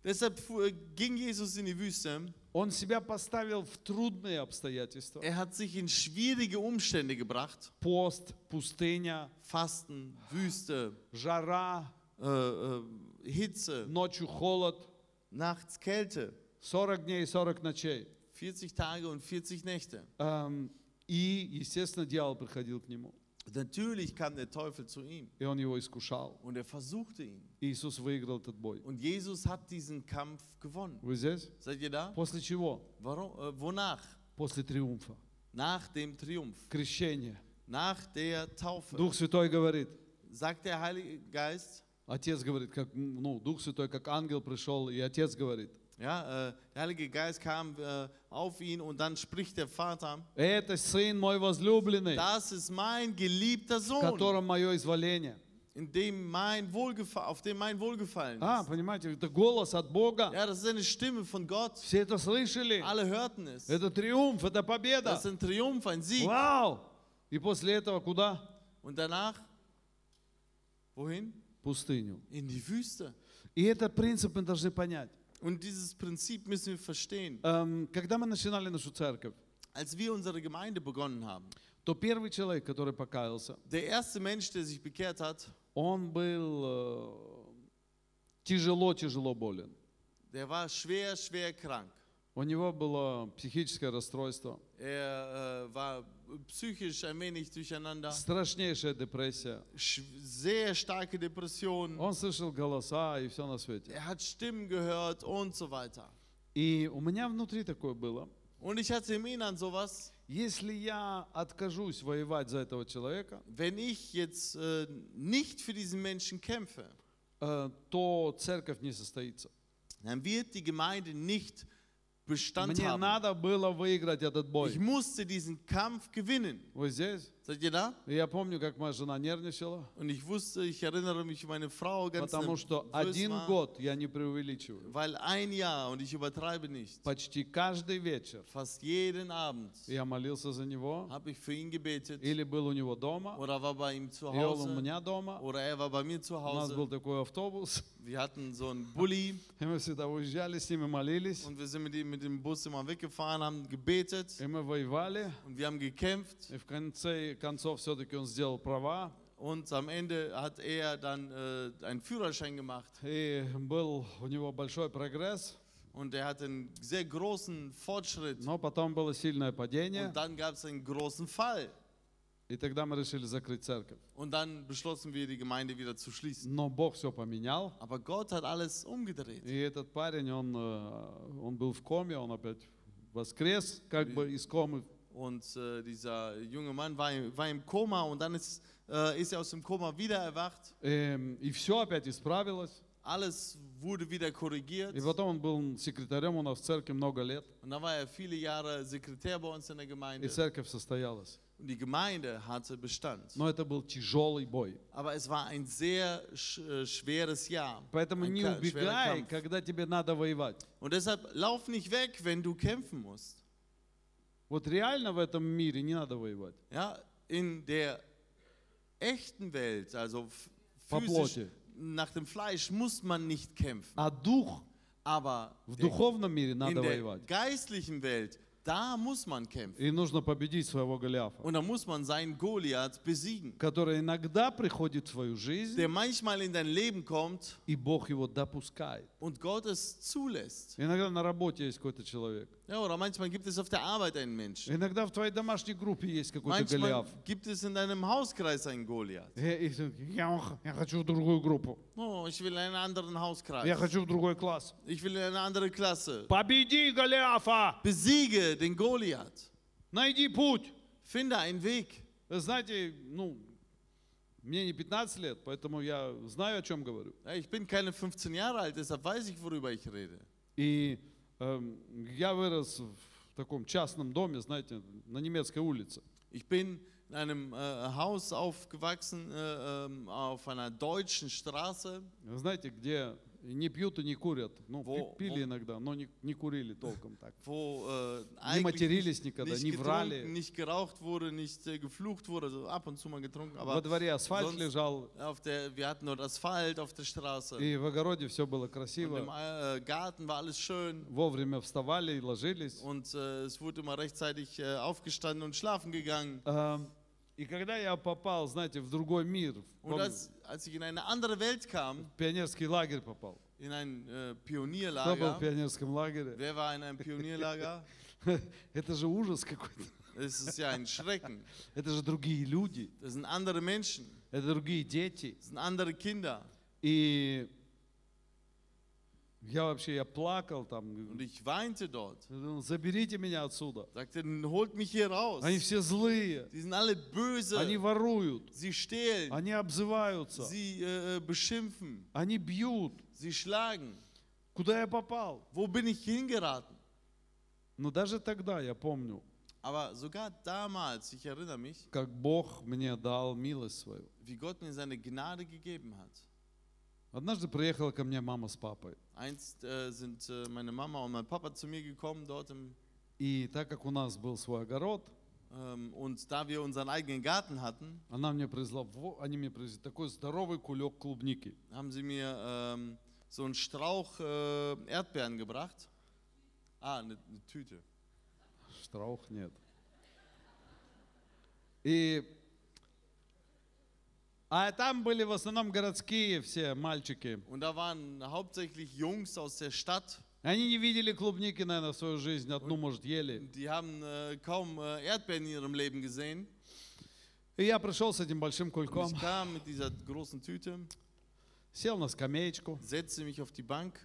Deshalb fu- ging Jesus in die Wüste. Он себя поставил в трудные обстоятельства. Er hat sich in schwierige Umstände gebracht. Пост, пустыня, Fasten, Wüste, жара, äh, äh, Hitze, ночью холод, nachts Kälte. 40 дней и 40 ночей. 40 Tage und 40 Nächte. Эм, И, естественно, дьявол приходил к нему, Natürlich kam der Teufel zu ihm и он его искушал. und er versuchte ihn. Иисус выиграл этот бой. Und Jesus hat diesen Kampf gewonnen. Вы здесь? Seid ihr da? После чего? Warum, äh, wonach? После триумфа. Nach dem Triumph, Крещение. nach der Taufe. Дух Святой говорит, Sagt der Heilige Geist, Отец говорит, как, ну, Дух Святой, как ангел пришел, и Отец говорит, ja, äh, der Heilige Geist kam äh, auf ihn und dann spricht der Vater, это Сын мой возлюбленный, das ist mein geliebter в Sohn, котором мое изволение. in dem mein Wohlgefa auf dem mein Wohlgefallen А, ist. понимаете, это голос от Бога. Ja, das ist eine Stimme von Gott. Все это слышали. Alle hörten es. Это триумф, это победа. Das ist ein Triumph, ein Sieg. Вау! И после этого куда? Und danach, wohin? В Пустыню. In die Wüste. И этот принцип мы должны понять. Und dieses Prinzip müssen wir verstehen. Эм, Когда мы начинали нашу церковь, Als wir unsere Gemeinde begonnen haben, то первый человек, который покаялся, der erste Mensch, der sich bekehrt hat, он был тяжело-тяжело болен. der war schwer, schwer krank. У него было психическое расстройство, Er äh, war psychisch ein wenig durcheinander, страшнейшая депрессия. sch sehr starke Depressionen. Он слышал голоса и все на свете. Er hat Stimmen gehört und so weiter. И у меня внутри такое было. Und ich hatte im Innern sowas, Если я откажусь воевать за этого человека, wenn ich jetzt äh, nicht für diesen Menschen kämpfe, э, то церковь не состоится. dann wird die Gemeinde nicht Bestand Мне haben. надо было выиграть этот Ich бой. musste diesen Kampf gewinnen. Вы здесь? Seid ihr da? И я помню, как моя жена нервничала, Und ich wusste, ich erinnere mich, meine Frau ganz потому что один war, год, я не преувеличиваю, weil ein Jahr, und ich übertreibe nicht, почти каждый вечер fast jeden Abend я молился за него, habe ich für ihn gebetet или был у него дома, oder war bei ihm zu и он у меня дома. oder er war bei mir zu У нас был такой автобус, Wir hatten so einen Bulli и мы всегда уезжали с ними, молились, und wir sind mit ihm mit dem Bus immer weggefahren, haben gebetet и мы воевали. und wir haben gekämpft И в конце концов все-таки он сделал права, Und am Ende hat er dann äh, einen Führerschein gemacht И был у него большой прогресс, und er hatte einen sehr großen Fortschritt. но потом было сильное падение, Und dann gab es einen großen Fall. и тогда мы решили закрыть церковь. Und dann beschlossen wir, die Gemeinde wieder zu schließen. Но Бог все поменял, Aber Gott hat alles umgedreht. и этот парень, он, э, он был в коме, он опять воскрес как бы из комы. Und äh, dieser junge Mann war, im- war im Koma und dann ist, äh, ist er aus dem Koma wieder erwacht. Эм, И все опять исправилось. Alles wurde wieder korrigiert. И потом он был секретарем у нас в церкви много лет, Und dann war er viele Jahre Sekretär bei uns in der и Gemeinde. церковь состоялась. Und die Gemeinde hatte Bestand. Но это был тяжелый бой. Aber es war ein sehr sch äh, schweres Jahr. Поэтому Ein не Ka- schwerer убегай, Kampf. когда тебе надо воевать. Und deshalb lauf nicht weg, wenn du kämpfen musst. Вот реально в этом мире не надо воевать. Ja, in der echten Welt, also По physisch, плоти. nach dem Fleisch muss man nicht kämpfen. А дух Aber в der, духовном мире in надо der воевать. geistlichen Welt, da muss man kämpfen. И нужно победить своего Голиафа, Und da muss man seinen Goliath besiegen, который иногда приходит в твою жизнь, der manchmal in dein Leben kommt и Бог его допускает. und Gott es zulässt. Иногда на работе есть какой-то человек. Ja, oder manchmal gibt es auf der Arbeit einen Menschen. Иногда в твоей домашней группе есть какой-то Manchmal Голиаф. gibt es in deinem Hauskreis einen Goliath. И- и ты, я, я хочу в другую группу. Oh, ich will in einen anderen Я Hauskreis. хочу в другой класс. Ich will in eine andere Klasse. Победи Голиафа! Besiege den Goliath. Найди путь! Finde einen Weg. Вы знаете, ну, мне не 15 лет, поэтому я знаю, о чем говорю. Ja, ich bin keine 15 Jahre alt, deshalb weiß ich, worüber ich rede. И эм, я вырос в таком частном доме, знаете, на немецкой улице. Ich bin in einem äh, Haus aufgewachsen, äh, ähm, auf einer deutschen Straße, Знаете, где не пьют и не курят. Ну, Во- пи- пили во- иногда, но не, не курили толком так. wo äh, Не матерились никогда, не врали. nicht geraucht wurde, nicht äh, geflucht wurde, also ab und zu mal getrunken, Во aber дворе асфальт sonst- лежал, auf der, wir hatten dort Asphalt auf der Straße. и в огороде все было Und im красиво. äh, Garten war alles schön Вовремя вставали и ложились. und äh, es wurde immer rechtzeitig äh, aufgestanden und schlafen gegangen. Эм, И когда я попал, знаете, в другой мир, Und помню, als, als ich in eine andere Welt kam, в пионерский лагерь попал. in ein äh, Кто был в Pionierlager, пионерском лагере? wer war in einem Pionierlager? Это же ужас какой-то. Es ist ja ein Schrecken. Это же другие люди, Das sind andere Menschen, это другие дети. das sind andere Kinder. И я вообще, я плакал там. Und ich weinte dort. Заберите меня отсюда. Sagte, holt mich hier raus. Они все злые, Die sind alle böse. они воруют, Sie stehlen. они обзываются, Sie äh, beschimpfen. они бьют. Sie schlagen. Куда я попал? Wo bin ich hingeraten? Но даже тогда я помню, Aber sogar damals, ich erinnere mich, как Бог мне дал милость свою. wie Gott mir seine Gnade gegeben hat. Однажды приехала ко мне мама с папой. Einst äh, sind äh, meine Mama und mein Papa zu mir gekommen dort im, И так как у нас был свой огород, ähm, und da wir unseren eigenen Garten hatten, она мне привезла, во- они мне привезли такой здоровый кулек клубники. haben sie mir ähm, so einen Strauch äh, Erdbeeren gebracht. Ah, eine, eine Tüte. Штраух нет. И а там были в основном городские все мальчики. Und da waren hauptsächlich Jungs aus der Stadt. Они не видели клубники, наверное, в свою жизнь. Одну, может, ели. Die haben äh, kaum äh, Erdbeeren in ihrem Leben gesehen. И я пришел с этим большим Und кульком, ich kam mit dieser großen Tüte, сел на скамеечку, setzte mich auf die Bank.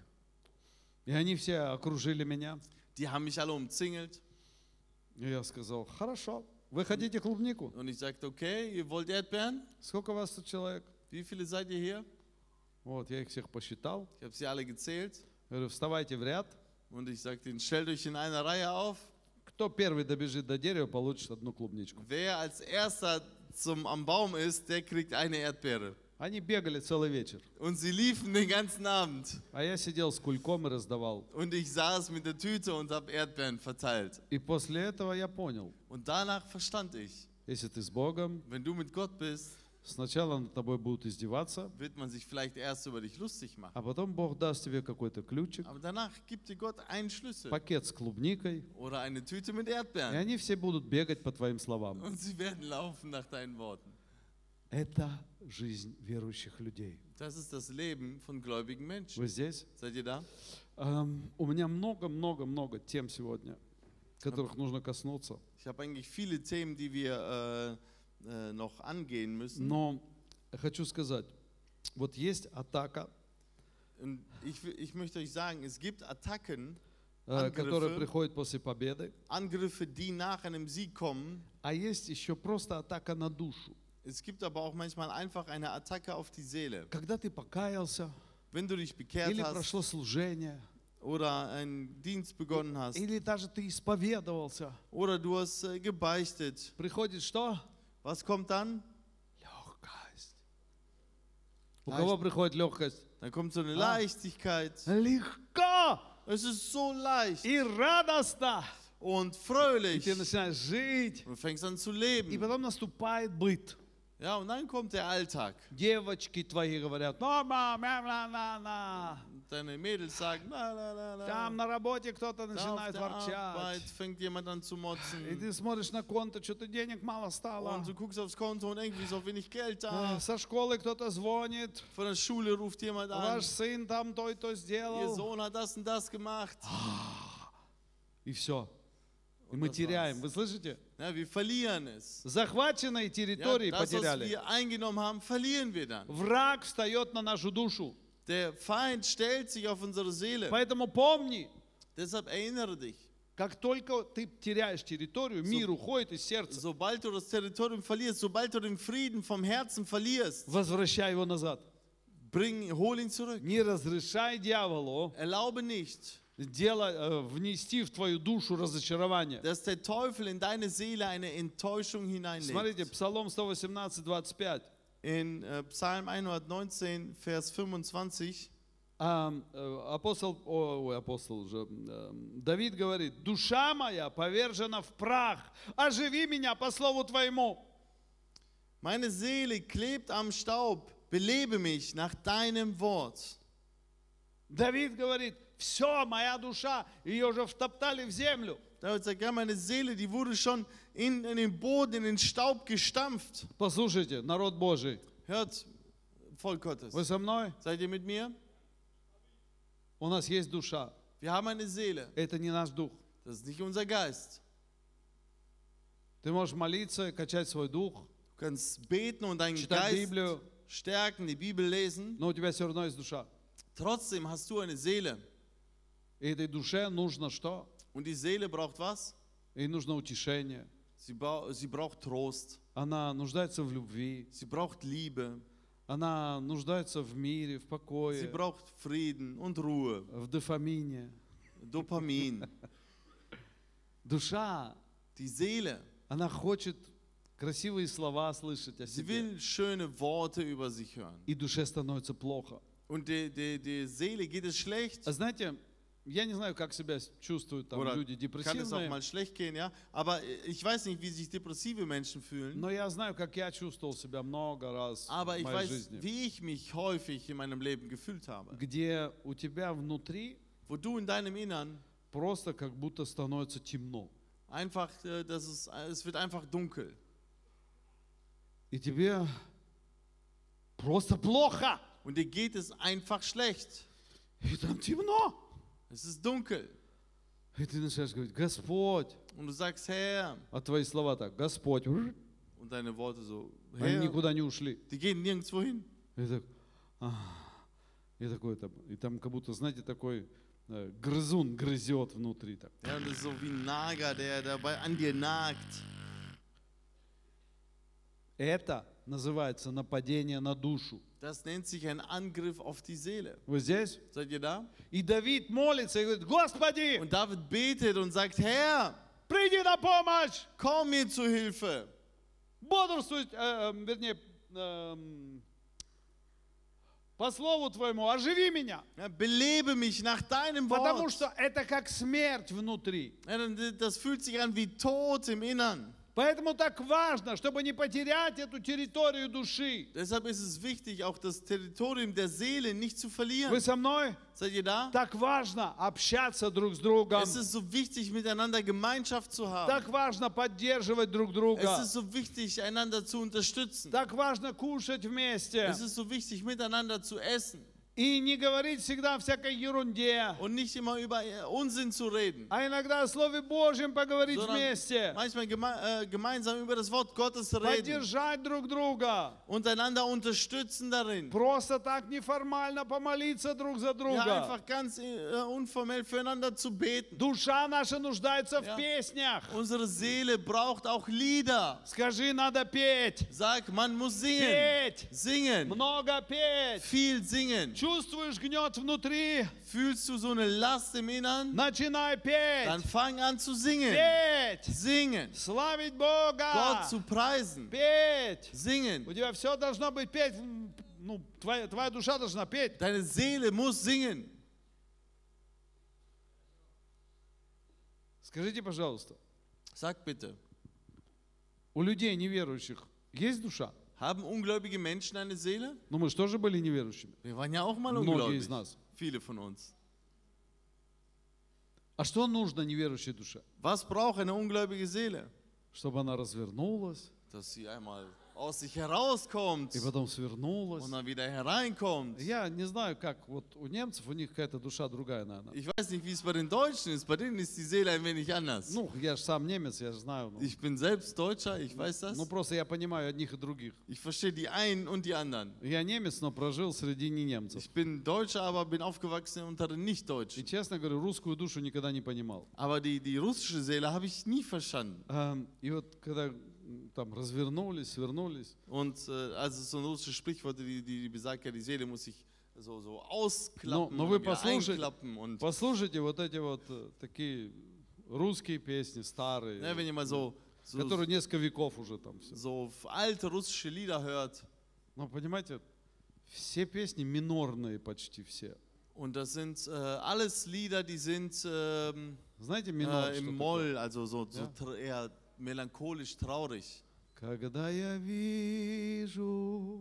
и они все окружили меня. Die haben mich alle umzingelt. И я сказал, хорошо, вы хотите клубнику? Und ich sagte, okay, ihr wollt Erdbeeren? Сколько вас тут человек? Wie viele seid ihr hier? Вот, я их всех посчитал. Ich habe sie alle gezählt. Говорю, вставайте в ряд. Und ich sagte ihnen, stellt euch in einer Reihe auf. Кто первый добежит до дерева, получит одну клубничку. Wer als erster zum, am Baum ist, der kriegt eine Erdbeere. Они бегали целый вечер. Und sie liefen den ganzen Abend. А я сидел с кульком и раздавал. Und ich saß mit der Tüte und habe Erdbeeren verteilt. И после этого я понял, Und danach verstand ich, если ты с Богом, wenn du mit Gott bist, сначала над тобой будут издеваться, wird man sich vielleicht erst über dich lustig machen. а потом Бог даст тебе какой-то ключик, Aber danach gibt dir Gott einen Schlüssel пакет с клубникой, oder eine Tüte mit и Erdbeeren. они все будут бегать по твоим словам. Und sie werden laufen nach deinen Worten. Это жизнь верующих людей. Das ist das Leben von gläubigen Menschen. Вы здесь? Seid ihr da? Эм, у меня много-много-много тем сегодня, которых нужно коснуться. Ich habe eigentlich viele Themen, die wir äh, äh, noch angehen müssen. Но хочу сказать, вот есть атака, Und ich, ich möchte euch sagen, es gibt Attacken, э, Angriffe. приходит после победы, Angriffe, die nach einem Sieg kommen. а есть еще просто атака на душу. Es gibt aber auch manchmal einfach eine Attacke auf die Seele. Когда ты покаялся, Wenn du dich bekehrt или hast прошло служение, oder einen Dienst begonnen hast или даже ты исповедовался, oder du hast äh, gebeichtet, приходит что? was kommt dann? Легкость. У Leicht. кого приходит легкость? Dann kommt so eine Ah. Leichtigkeit. Легко Es ist so leicht и радостно. und И fröhlich. ты начинаешь жить. Du fängst an zu И leben. потом наступает быт. Ja, und dann kommt der Alltag. Девочки твои говорят, мама, мя, мя, на, на. Deine Mädels sagen, na, na, na, na. Там на работе кто-то Da начинает Arbeit ворчать. fängt jemand an zu И motzen. ты смотришь на конто, что-то денег мало стало. Und du guckst aufs Konto und irgendwie so wenig Geld Э, da. Со школы кто-то звонит. Von der Schule ruft jemand an. Ваш сын там то и то Ihr сделал. Sohn hat das und das gemacht. И все. И мы теряем. Вы слышите? Ja, wir verlieren es. Захваченные Ja, территории was потеряли. wir eingenommen haben, verlieren wir dann. Враг встает на нашу душу. Der Feind stellt sich auf unsere Seele. Поэтому помни, Deshalb erinnere dich, как только ты теряешь территорию, мир уходит из сердца. sobald du das Territorium verlierst, sobald du den Frieden vom Herzen verlierst, Возвращай его назад. bring, hol ihn zurück. Не разрешай дьяволу Erlaube nicht, дело, э, внести в твою душу разочарование. dass der Teufel in deine Seele eine Enttäuschung Смотрите, hineinlegt. Псалом 118, 25. In äh, Psalm 119, Vers 25, А, э, апостол, ой, апостол уже, э, Давид говорит, душа моя повержена в прах, оживи меня по слову твоему. meine Seele klebt am Staub, belebe mich nach deinem Wort. Давид говорит, все, моя душа, ее уже втоптали в землю. David sagt, ja, meine Seele, die wurde schon in, in den Boden, in den Staub gestampft. Послушайте, народ Божий, Hört, Volk Gottes, вы со мной? seid ihr mit mir? У нас есть душа, Wir haben eine Seele, это не наш дух. das ist nicht unser Geist. Ты можешь молиться, качать свой дух, Du kannst beten und deinen читать Geist Библию, stärken, die Bibel lesen. но у тебя все равно есть душа. Trotzdem hast du eine Seele. И этой душе нужно что? Und die Seele braucht was? Ей нужно утешение. Sie, bra sie braucht Trost. Она нуждается в любви. Sie braucht Liebe. Она нуждается в мире, в Sie покое, braucht Frieden und Ruhe. в дофамине. Dopamin. Душа, Die Seele. она хочет красивые слова слышать о Sie себе. will schöne Worte über sich hören. И душе становится плохо. Und der der der Seele geht es schlecht. А знаете, я не знаю, как себя чувствуют там Oder люди kann es auch депрессивные, mal schlecht gehen, ja. Aber ich weiß nicht, wie sich depressive Menschen fühlen. но я знаю, как я чувствовал себя много раз Aber в ich моей weiß, жизни, wie ich mich häufig in meinem Leben gefühlt habe. где у тебя внутри Wo du in deinem Innern просто как будто становится темно. einfach, äh, das ist, es wird einfach dunkel. И тебе просто плохо. Und dir geht es einfach schlecht. И там темно. Es ist dunkel. И ты начинаешь говорить, Господь. Und du sagst, Herr. А твои слова так, Господь. Und deine Worte so, Они Herr. никуда не ушли. Die gehen nirgendwo hin. И, так, «Ах». и такой там, и там как будто, знаете, такой э, грызун грызет внутри. Так. Ja, das ist so wie ein Nager, der dabei an dir nagt. Это называется нападение на душу. Das nennt sich ein Angriff auf die Seele. Вы здесь? Seid ihr da? И Давид молится и говорит, Господи, Und David betet und sagt, Herr, приди на помощь. komm mir zu Hilfe. Бодрствуй, э, э, вернее, эм, по слову твоему, оживи меня. Ja, belebe mich nach deinem Потому Wort. что это как смерть внутри. Ja, dann- das fühlt sich an wie Tod im Innern. Поэтому так важно, чтобы не потерять эту территорию души. Deshalb ist es wichtig, auch das Territorium der Seele nicht zu verlieren. Вы со мной? Seid ihr da? Так важно общаться друг с другом. Es ist so wichtig, miteinander Gemeinschaft zu haben. Так важно поддерживать друг Es друга. ist so wichtig, einander zu unterstützen. Так важно кушать вместе. Es ist so wichtig, miteinander zu essen И не говорить всегда о всякой ерунде. und nicht immer über äh, Unsinn zu reden, А иногда о Слове Божьем поговорить sondern вместе. manchmal geme äh, gemeinsam über das Wort Gottes reden, Поддержать друг друга. untereinander unterstützen darin. Просто так неформально помолиться друг за Ja, друга. einfach ganz äh, unformell füreinander zu beten. Душа наша нуждается Ja. в песнях. Unsere Seele braucht auch Lieder. Скажи, надо петь. Sag, man muss singen. Петь. Singen. Много петь. Viel singen. Чувствуешь гнет внутри? Fühlst du so eine Last im Innern? Начинай Dann петь. fang an zu singen. Петь. Singen. Славить Бога. Gott zu preisen. Петь. Singen. У тебя все должно быть петь. Ну, твоя, твоя душа должна петь. Deine Seele muss singen. Скажите, пожалуйста, Sag bitte, у людей неверующих есть душа? haben ungläubige Menschen eine Seele? Ну, мы же тоже были неверующими. Wir waren ja auch mal Многие из ungläubig. нас. Viele von uns. А что нужно неверующей душе? Was braucht eine ungläubige Seele? Чтобы она развернулась, Dass sie einmal aus sich herauskommt и потом свернулась. und dann wieder hereinkommt. Я не знаю, как вот у немцев, у них какая-то душа другая, наверное. Ich weiß nicht, wie es bei den Deutschen ist. Bei denen ist die Seele ein wenig anders. Ну, я же сам немец, я же знаю. ну. Ich bin selbst Deutscher, ich weiß das. Ну, просто я понимаю одних и других. Ich verstehe die einen und die anderen. Я немец, но прожил среди не немцев. Ich bin Deutscher, aber bin aufgewachsen unter den И Nicht-Deutschen. честно говорю, русскую душу никогда не понимал. Aber die, die russische Seele habe ich nie verstanden. Эм, И вот когда там развернулись, свернулись, Und äh, also so ein russisches Sprichwort, die, die, besagt ja, die Seele muss sich so, so ausklappen no und вы послушайте-. Und послушайте вот эти вот э, такие русские песни, старые, ne, wenn ihr mal so, so, которые несколько веков уже там все. so alte russische Lieder hört, Но понимаете, все песни минорные почти все. und das sind äh, alles Lieder, die sind ähm, Знаете, минор äh, im? Moll, also so, so Ja. eher melancholisch traurig. Когда я вижу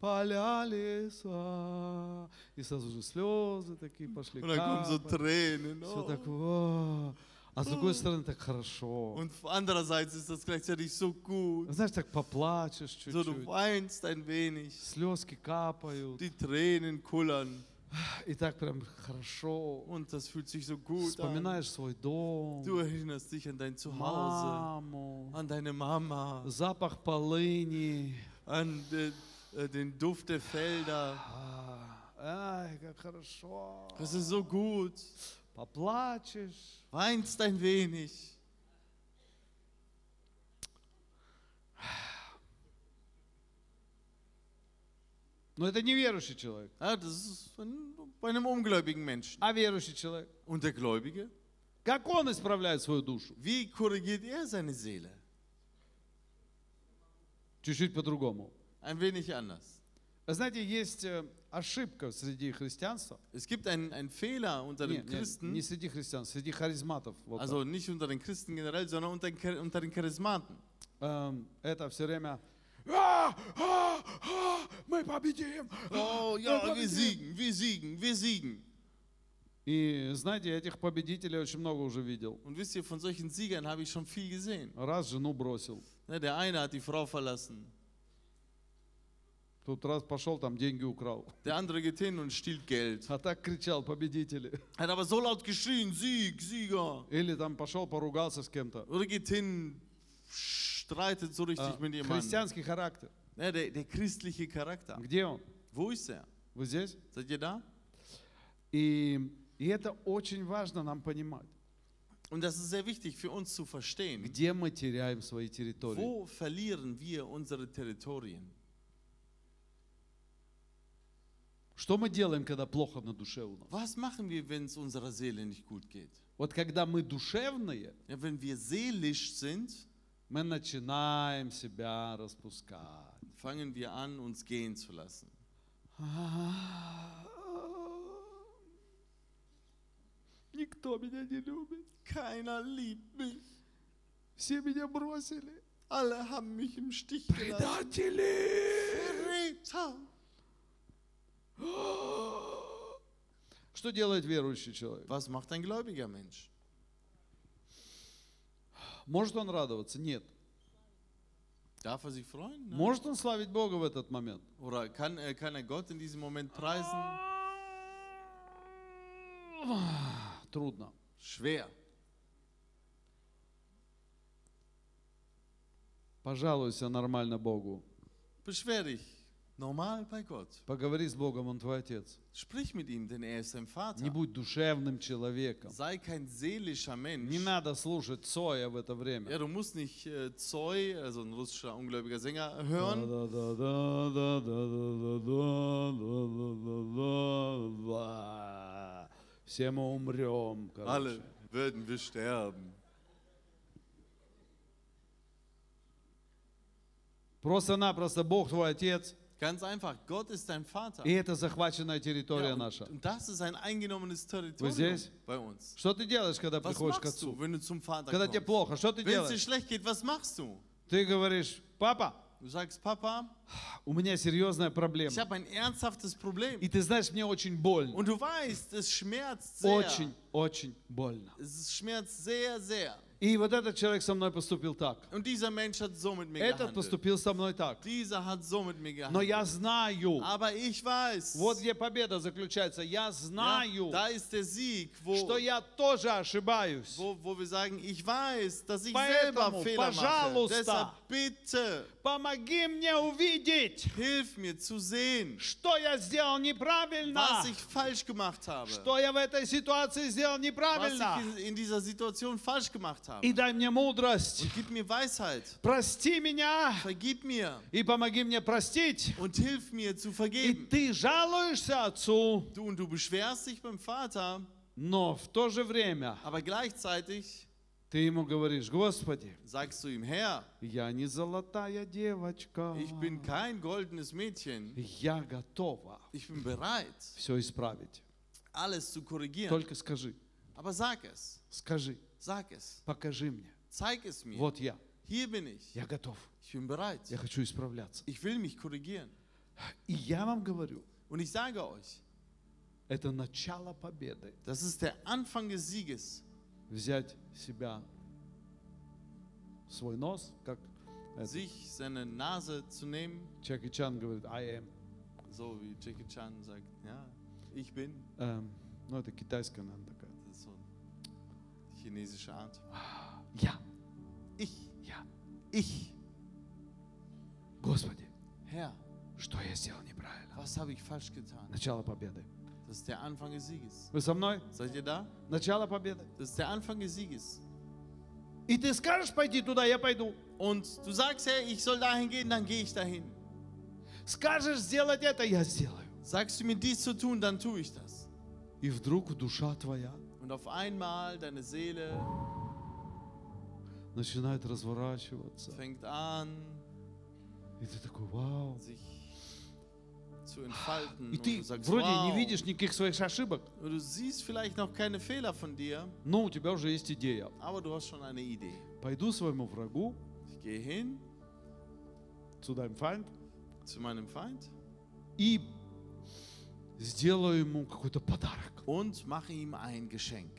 поля леса, и сразу же слезы такие пошли, Und dann kommen so капать. Tränen. Все Oh. так, «Ва». а с другой стороны так хорошо. Und andererseits ist das gleichzeitig so gut. Знаешь, так поплачешь So, du чуть-чуть, weinst ein wenig, слезки капают, die Tränen kullern и так прям хорошо. und das fühlt sich so gut an. Вспоминаешь свой дом, Du erinnerst dich an dein Zuhause, маму, an deine Mama, запах полыни. an den, äh, den Duft der Felder. А, Ай, как хорошо. Das ist so gut. Поплачешь. Weinst ein wenig. Но это не верующий человек, Ja, das ist ein- bei einem ungläubigen Menschen. а верующий человек. Und der Gläubige? Как он исправляет свою душу? Wie korrigiert er seine Seele? Чуть-чуть по-другому. Ein wenig anders. Вы Знаете, есть э, ошибка среди христианства. Es gibt einen, einen Fehler unter Не, den не, Christen, не среди христиан, среди харизматов. Вот also nicht unter den Christen generell, sondern unter unter den Charismaten. Эм, это все время «А, а, а, мы победим. Oh мы ja, wir победим». siegen, wir siegen, wir siegen. И знаете, этих победителей очень много уже видел. Und wisst ihr, von solchen Siegern habe ich schon viel gesehen. Раз жену бросил, Ne, der eine hat die Frau verlassen, тут раз пошел, там деньги украл. der andere geht hin und stiehlt Geld. А так кричал победители. Hat aber so laut geschrien, Sieg, Sieger. Или там пошел, поругался с кем-то. Oder geht hin, streitet so richtig А, mit jemandem. Христианский характер. Ne, der, der christliche Charakter. Где он? Wo ist er? Вы здесь? Seid ihr da? И, и это очень важно нам понимать. Und das ist sehr wichtig für uns zu verstehen. Где мы теряем свои территории? Wo verlieren wir unsere Territorien? Что мы делаем, когда плохо на душе у нас? Was machen wir, wenn es unserer Seele nicht gut geht? Вот когда мы душевные, Ja, wenn wir seelisch sind, мы начинаем себя распускать. fangen wir an, uns gehen zu lassen. Никто меня не любит. Keiner liebt mich. Все меня бросили. Alle haben mich im Stich gelassen. Предатели! Verräter! Что делает верующий человек? Was macht ein gläubiger Mensch? Может он радоваться? Нет. Darf er sich freuen? Nein. Может он славить Бога в этот момент? Oder kann, äh, kann er Gott in diesem Moment preisen? Трудно. Schwer. Пожалуйся нормально Богу. Beschwer dich Normal bei Gott. Поговори с Богом, Он твой отец. Sprich mit ihm, denn er ist dein Vater. Не будь душевным человеком. Sei kein seelischer Mensch. Не надо слушать Цоя в это время. Ja, du musst nicht äh, Zoi, also ein russischer ungläubiger Sänger, hören. Все мы умрем, короче. Alle würden wir sterben. Просто-напросто Бог твой отец – Ganz einfach, Gott ist dein Vater. и это захваченная территория Ja, наша. und, das ist ein eingenommenes Вы здесь? bei uns. Что ты делаешь, когда Was приходишь к machst du, Отцу? wenn du zum Vater Когда тебе kommst? плохо, что ты Wenn es dir делаешь? schlecht geht, was machst du? Ты говоришь, папа, Du sagst, Papa, у меня серьезная ich проблема. habe ein ernsthaftes Problem. И ты знаешь, мне очень больно. Und du weißt, es schmerzt sehr. Очень, очень больно. Es schmerzt sehr, sehr. И вот этот человек со мной поступил так. Und dieser Mensch hat so mit mir Этот gehandelt. поступил со мной так. Dieser hat so mit mir Но я знаю, Aber ich weiß, вот где победа заключается, я ja, знаю, da ist der Sieg, wo, что я тоже ошибаюсь. wo, wo wir sagen, ich weiß, dass ich Поэтому, selber Fehler mache. пожалуйста. Deshalb bitte, Помоги мне увидеть, hilf mir zu sehen, что я сделал неправильно, was ich falsch gemacht habe. что я в этой ситуации сделал Was неправильно. ich in, dieser Situation falsch gemacht habe. И дай мне мудрость. Und gib mir Weisheit. Прости меня Vergib mir и помоги мне простить. und hilf mir zu И vergeben. ты жалуешься Отцу, Du und du beschwerst dich beim Vater, но в то же время aber gleichzeitig ты ему говоришь, Господи, sagst du ihm, Herr, я не золотая девочка. ich bin kein goldenes Mädchen. Я готова Ich bin bereit, все исправить. alles zu korrigieren. Только скажи, Aber sag es, скажи, sag es, покажи мне. zeig es mir. Вот я, Hier bin ich. я готов. Ich bin bereit. Я хочу исправляться. Ich will mich korrigieren. И я вам говорю, Und ich sage euch, это начало победы. das ist der Anfang des Sieges. Взять себя, свой нос, как это, Sich seine Nase zu nehmen, Чаки Чан говорит, I am. so wie Jackie Chan sagt, ja, ich bin. Эм, ну, это китайская, наверное, такая. Das ist so eine chinesische Art. Я, Ich, я. ich, Господи, Herr, что я сделал неправильно? was habe ich falsch getan? Начало победы. Das ist der Anfang des Sieges. Вы со мной? Seid ihr da? Начало победы. Das ist der Anfang des Sieges. И ты скажешь, пойди туда, я пойду. Und du sagst, Herr, ich soll dahin gehen, dann gehe ich dahin. Скажешь сделать это, я сделаю. Sagst du mir dies zu tun, dann tue ich das. И вдруг душа твоя Und auf einmal deine Seele начинает разворачиваться. fängt an, И ты такой, вау. sich zu entfalten. И ты вроде не видишь никаких своих ошибок, но у тебя уже есть идея. Пойду своему врагу, zu deinem Feind, zu meinem Feind и сделаю ему какой-то подарок. und mache ihm ein Geschenk.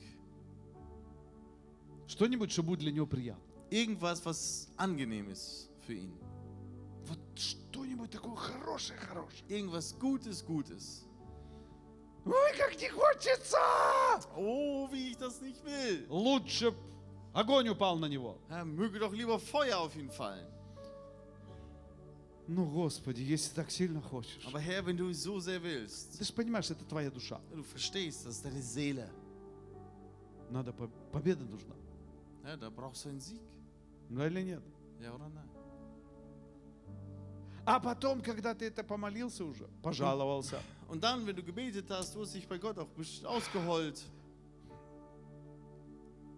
Что-нибудь, что будет для него приятно. Irgendwas, was angenehm ist für ihn. Что-нибудь такое хорошее, хорошее. Irgendwas Gutes, Gutes. Ой, как не хочется! Oh, wie ich das nicht will. Лучше б огонь упал на него. Ja, möge doch lieber Feuer auf ihn fallen. Ну, Господи, если так сильно хочешь. Aber Herr, wenn du so sehr willst, Ты же понимаешь, это твоя душа. du verstehst, das ist deine Seele. Надо, по- победа нужна. Ja, da brauchst du einen Sieg. Да или нет? Ja oder nein? А потом, когда ты это помолился уже, пожаловался, Und dann, wenn du gebetet hast, du hast dich bei Gott auch ausgeheult,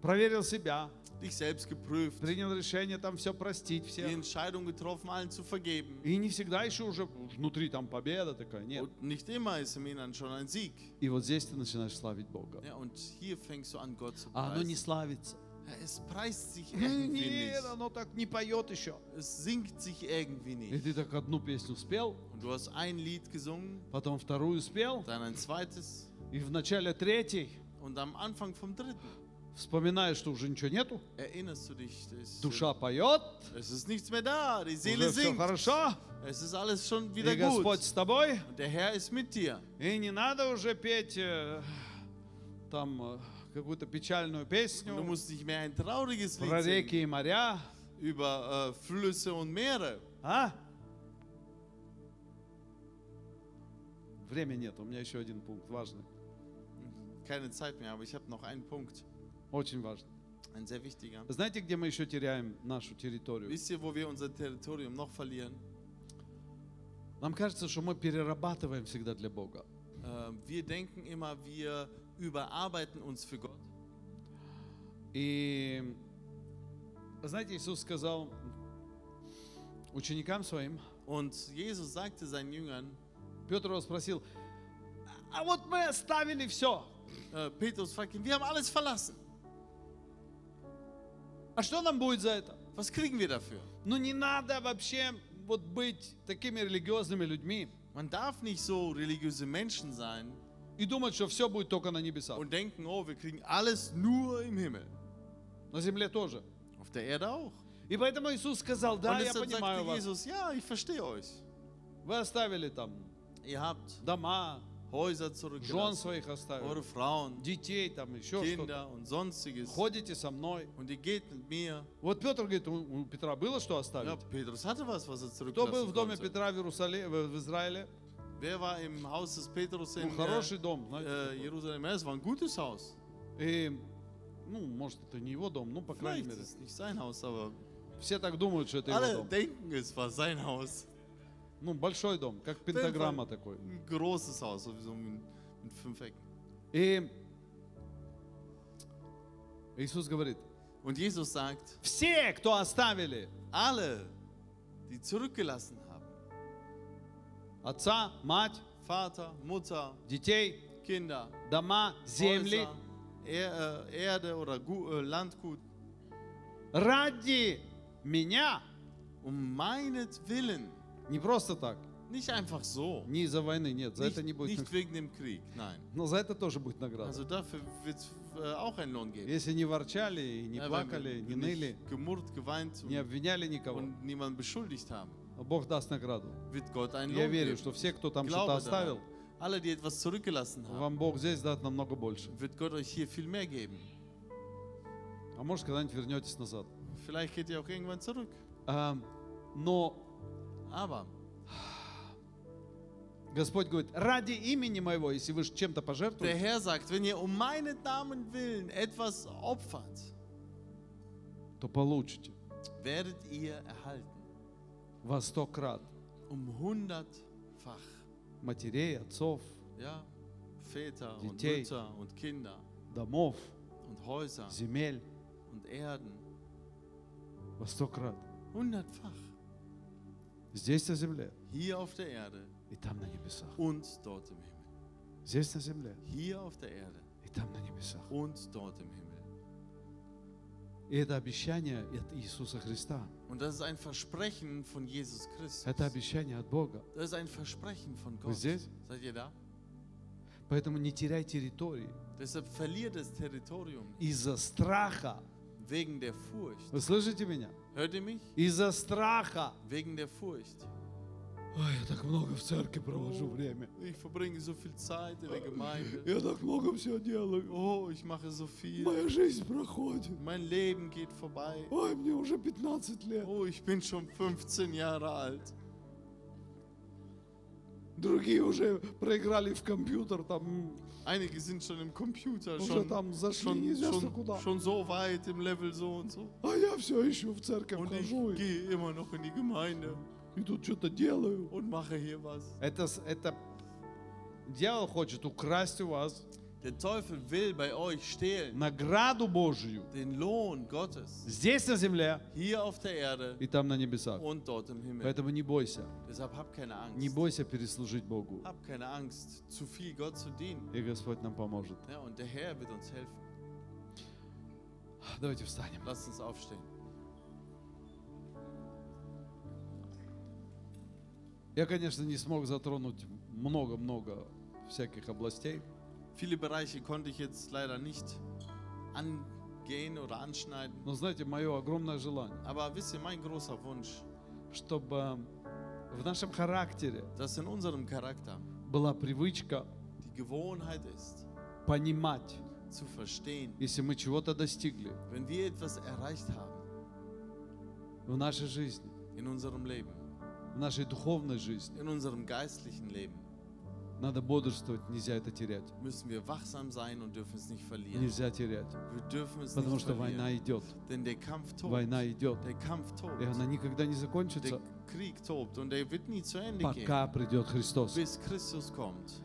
проверил себя, dich selbst geprüft, принял решение там все простить die всех. Entscheidung getroffen, allen zu vergeben. И не всегда еще уже внутри там победа такая, нет. Und nicht immer ist im Inneren schon ein Sieg. И вот здесь ты начинаешь славить Бога. Ja, und hier fängst du an, Gott zu А оно не preisen. славится. Es preist sich irgendwie Нет, nicht. оно так не поет еще. Es singt sich irgendwie И nicht. ты так одну песню спел, Und du hast ein Lied gesungen, потом вторую спел, dann ein zweites и в начале третьей und am Anfang vom dritten вспоминаешь, что уже ничего нету, erinnerst du dich, es, душа поет, es ist nichts mehr da, die Seele уже все singt, хорошо, es ist alles schon и wieder Господь gut. с тобой, Und der Herr ist mit dir. и не надо уже петь э, там э, какую-то печальную Und du песню musst nicht mehr ein trauriges про Lied singen реки и моря, über äh, Flüsse und Meere. а? Времени нет, у меня еще один пункт важный, Keine Zeit mehr, aber ich habe noch einen Punkt, очень важный. ein sehr wichtiger. Знаете, где мы еще теряем нашу территорию? Wisst ihr, wo wir unser Territorium noch verlieren? Нам кажется, что мы перерабатываем всегда для Бога. Äh, wir denken immer, wir überarbeiten uns für Gott. И знаете, Иисус сказал ученикам своим, Und Jesus sagte seinen Jüngern, Петр его спросил, а вот мы оставили все, äh, Petrus fragt ihn, wir haben alles verlassen. а что нам будет за это? Was kriegen wir dafür? Ну не надо вообще вот быть такими религиозными людьми Man darf nicht so religiöse Menschen sein и думать, что все будет только на небесах. und denken, oh, wir kriegen alles nur im Himmel. На земле тоже. Auf der Erde auch. И поэтому Иисус сказал, да, я понимаю вас. Jesus, ja, ich verstehe euch. Вы оставили там Ihr habt дома, Häuser жен своих оставили, eure Frauen, детей там, еще что-то. Kinder und sonstiges. Ходите со мной. Und ihr geht mit mir. Вот Петр говорит, у, Петра было что Ja, оставить? Petrus hatte was, was er Кто был в доме. Петра в, Иерусалиме, в Израиле? Wer war im Haus des Petrus Ну, in хороший äh, дом, знаете. äh, Jerusalem? Es war ein gutes Haus. И, ну, может, это не его дом, ну, по крайней мере. nicht sein Haus, aber Все так думают, что это его дом. denken, es war sein Haus. Ну, большой дом, как пентаграмма такой. Ein großes Haus, sowieso mit, mit fünf Ecken. И Иисус говорит, Und Jesus sagt, все, кто оставили alle, die zurückgelassen haben, отца, мать, Vater, Mutter, детей, Kinder, дома, земли, Häuser, er, äh, Erde oder Gu äh, Landgut, ради меня, um meinetwillen, не просто так, nicht einfach so, не из-за войны, нет, за nicht, это не будет nicht wegen dem Krieg, nein. Но за это тоже будет награда. Also dafür wird es äh, auch einen Lohn geben. Если не ворчали, не Ja, плакали, не ныли, gemurrt, geweint не обвиняли никого, und niemanden beschuldigt haben, Бог даст награду. Я верю, что все, кто там что-то оставил. Alle, die etwas zurückgelassen haben, вам Бог здесь даст намного больше. wird Gott euch hier viel mehr geben. А может, когда-нибудь вернетесь назад. Vielleicht geht ihr auch irgendwann zurück. А, но Aber Господь говорит, ради имени моего, если вы чем-то der пожертвуете, Herr sagt, wenn ihr um meinen Namen willen etwas opfert, то получите werdet ihr erhalten. во сто крат Um hundertfach. матерей, отцов, Ja, Väter und Детей. Mütter und Kinder домов, und Häuser земель, und Erden. во сто крат. Hundertfach. Здесь на земле Hier auf der Erde и там на небесах. und dort im Himmel. Здесь на земле Hier auf der Erde и там на небесах. und dort im Himmel. И это обещание от Иисуса Христа. Und das ist ein Versprechen von Jesus Christus. Это обещание от Бога. Das ist ein Versprechen von Вы Gott. здесь? Seid ihr da? Поэтому не теряй территории Deshalb verliert das Territorium из-за страха. wegen der Furcht. Вы слышите меня? Hört ihr mich? Из-за страха. Wegen der Furcht. Ой, я так много в церкви провожу время. Ich verbringe so viel Zeit in der Gemeinde. Я так много все делаю. Oh, ich mache so viel. Моя жизнь проходит. Mein Leben geht vorbei. Ой, мне уже 15 лет. Oh, ich bin schon 15 Jahre alt. Другие уже проиграли в компьютер, там Einige sind schon im Computer, уже schon, там зашли schon, неизвестно schon, куда. schon so weit im Level so und so. А я все еще в церковь Und ich хожу и, gehe immer noch in die Gemeinde и тут что-то делаю. und mache hier was. Это, это дьявол хочет украсть у вас Der Teufel will bei euch stehlen награду Божию den Lohn Gottes здесь на земле hier auf der Erde и там на небесах. und dort im Himmel. Поэтому не бойся. Deshalb hab keine Не Angst. бойся переслужить Богу. Hab keine Angst, zu viel Gott zu dienen. И Господь нам поможет. Ja, und der Herr wird uns helfen. Давайте встанем. Lasst uns aufstehen. Я, конечно, не смог затронуть много-много всяких областей, Viele Bereiche konnte ich jetzt leider nicht angehen oder anschneiden. но знаете, мое огромное желание, Aber wisst ihr, mein großer Wunsch, чтобы в нашем характере dass in unserem Charakter была привычка die Gewohnheit ist, понимать, zu verstehen, если мы чего-то достигли wenn wir etwas erreicht haben в нашей жизни, in unserem Leben, в нашей духовной жизни, in unserem geistlichen Leben, надо бодрствовать, нельзя это терять. müssen wir wachsam sein und dürfen es nicht verlieren. Нельзя терять, Wir dürfen es потому nicht что война идет. Denn der Kampf tobt. Война идет, Der Kampf tobt. и она никогда не Der закончится, Krieg tobt und er wird nie zu Ende gehen, пока придет Христос. bis Christus kommt.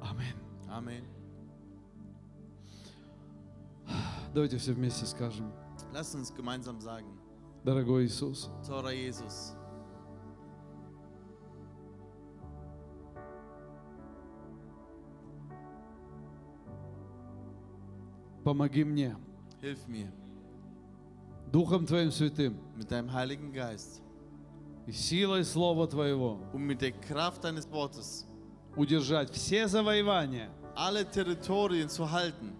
Аминь. Amen. Давайте все вместе скажем, Lass uns gemeinsam sagen, дорогой Иисус, Jesus, помоги мне hilf mir Духом Твоим Святым mit deinem Heiligen Geist и силой Слова Твоего und mit der Kraft deines Wortes удержать все завоевания, alle Territorien zu halten,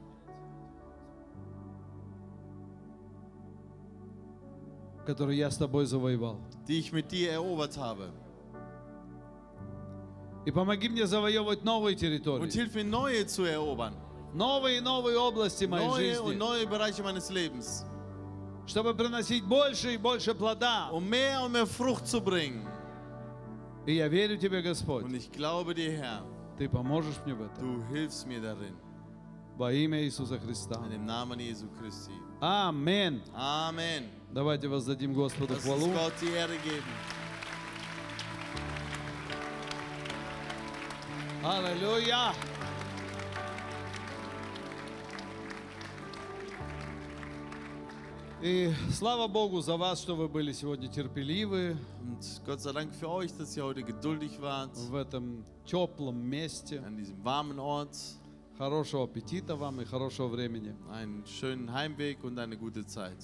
которые я с Тобой завоевал. die ich mit dir erobert habe. И помоги мне завоевывать новые Und территории, hilf mir, neue zu erobern. Новые и новые области моей Neue und жизни, neue Bereiche meines Lebens. чтобы приносить больше и больше плода. Um mehr und mehr Frucht zu bringen. И я верю Тебе, Господь, Und ich glaube dir, Herr, Ты поможешь мне в этом. du hilfst mir darin. Во имя Иисуса Христа. In dem Namen Jesu Christi. Аминь. Amen. Давайте воздадим Господу хвалу. Gott die Ehre geben. Аллилуйя! И слава Богу за вас, что вы были сегодня терпеливы Und Gott sei Dank für euch, dass ihr heute geduldig wart в этом теплом месте. an diesem warmen Ort. Хорошего аппетита вам и хорошего времени. Einen schönen Heimweg und eine gute Zeit.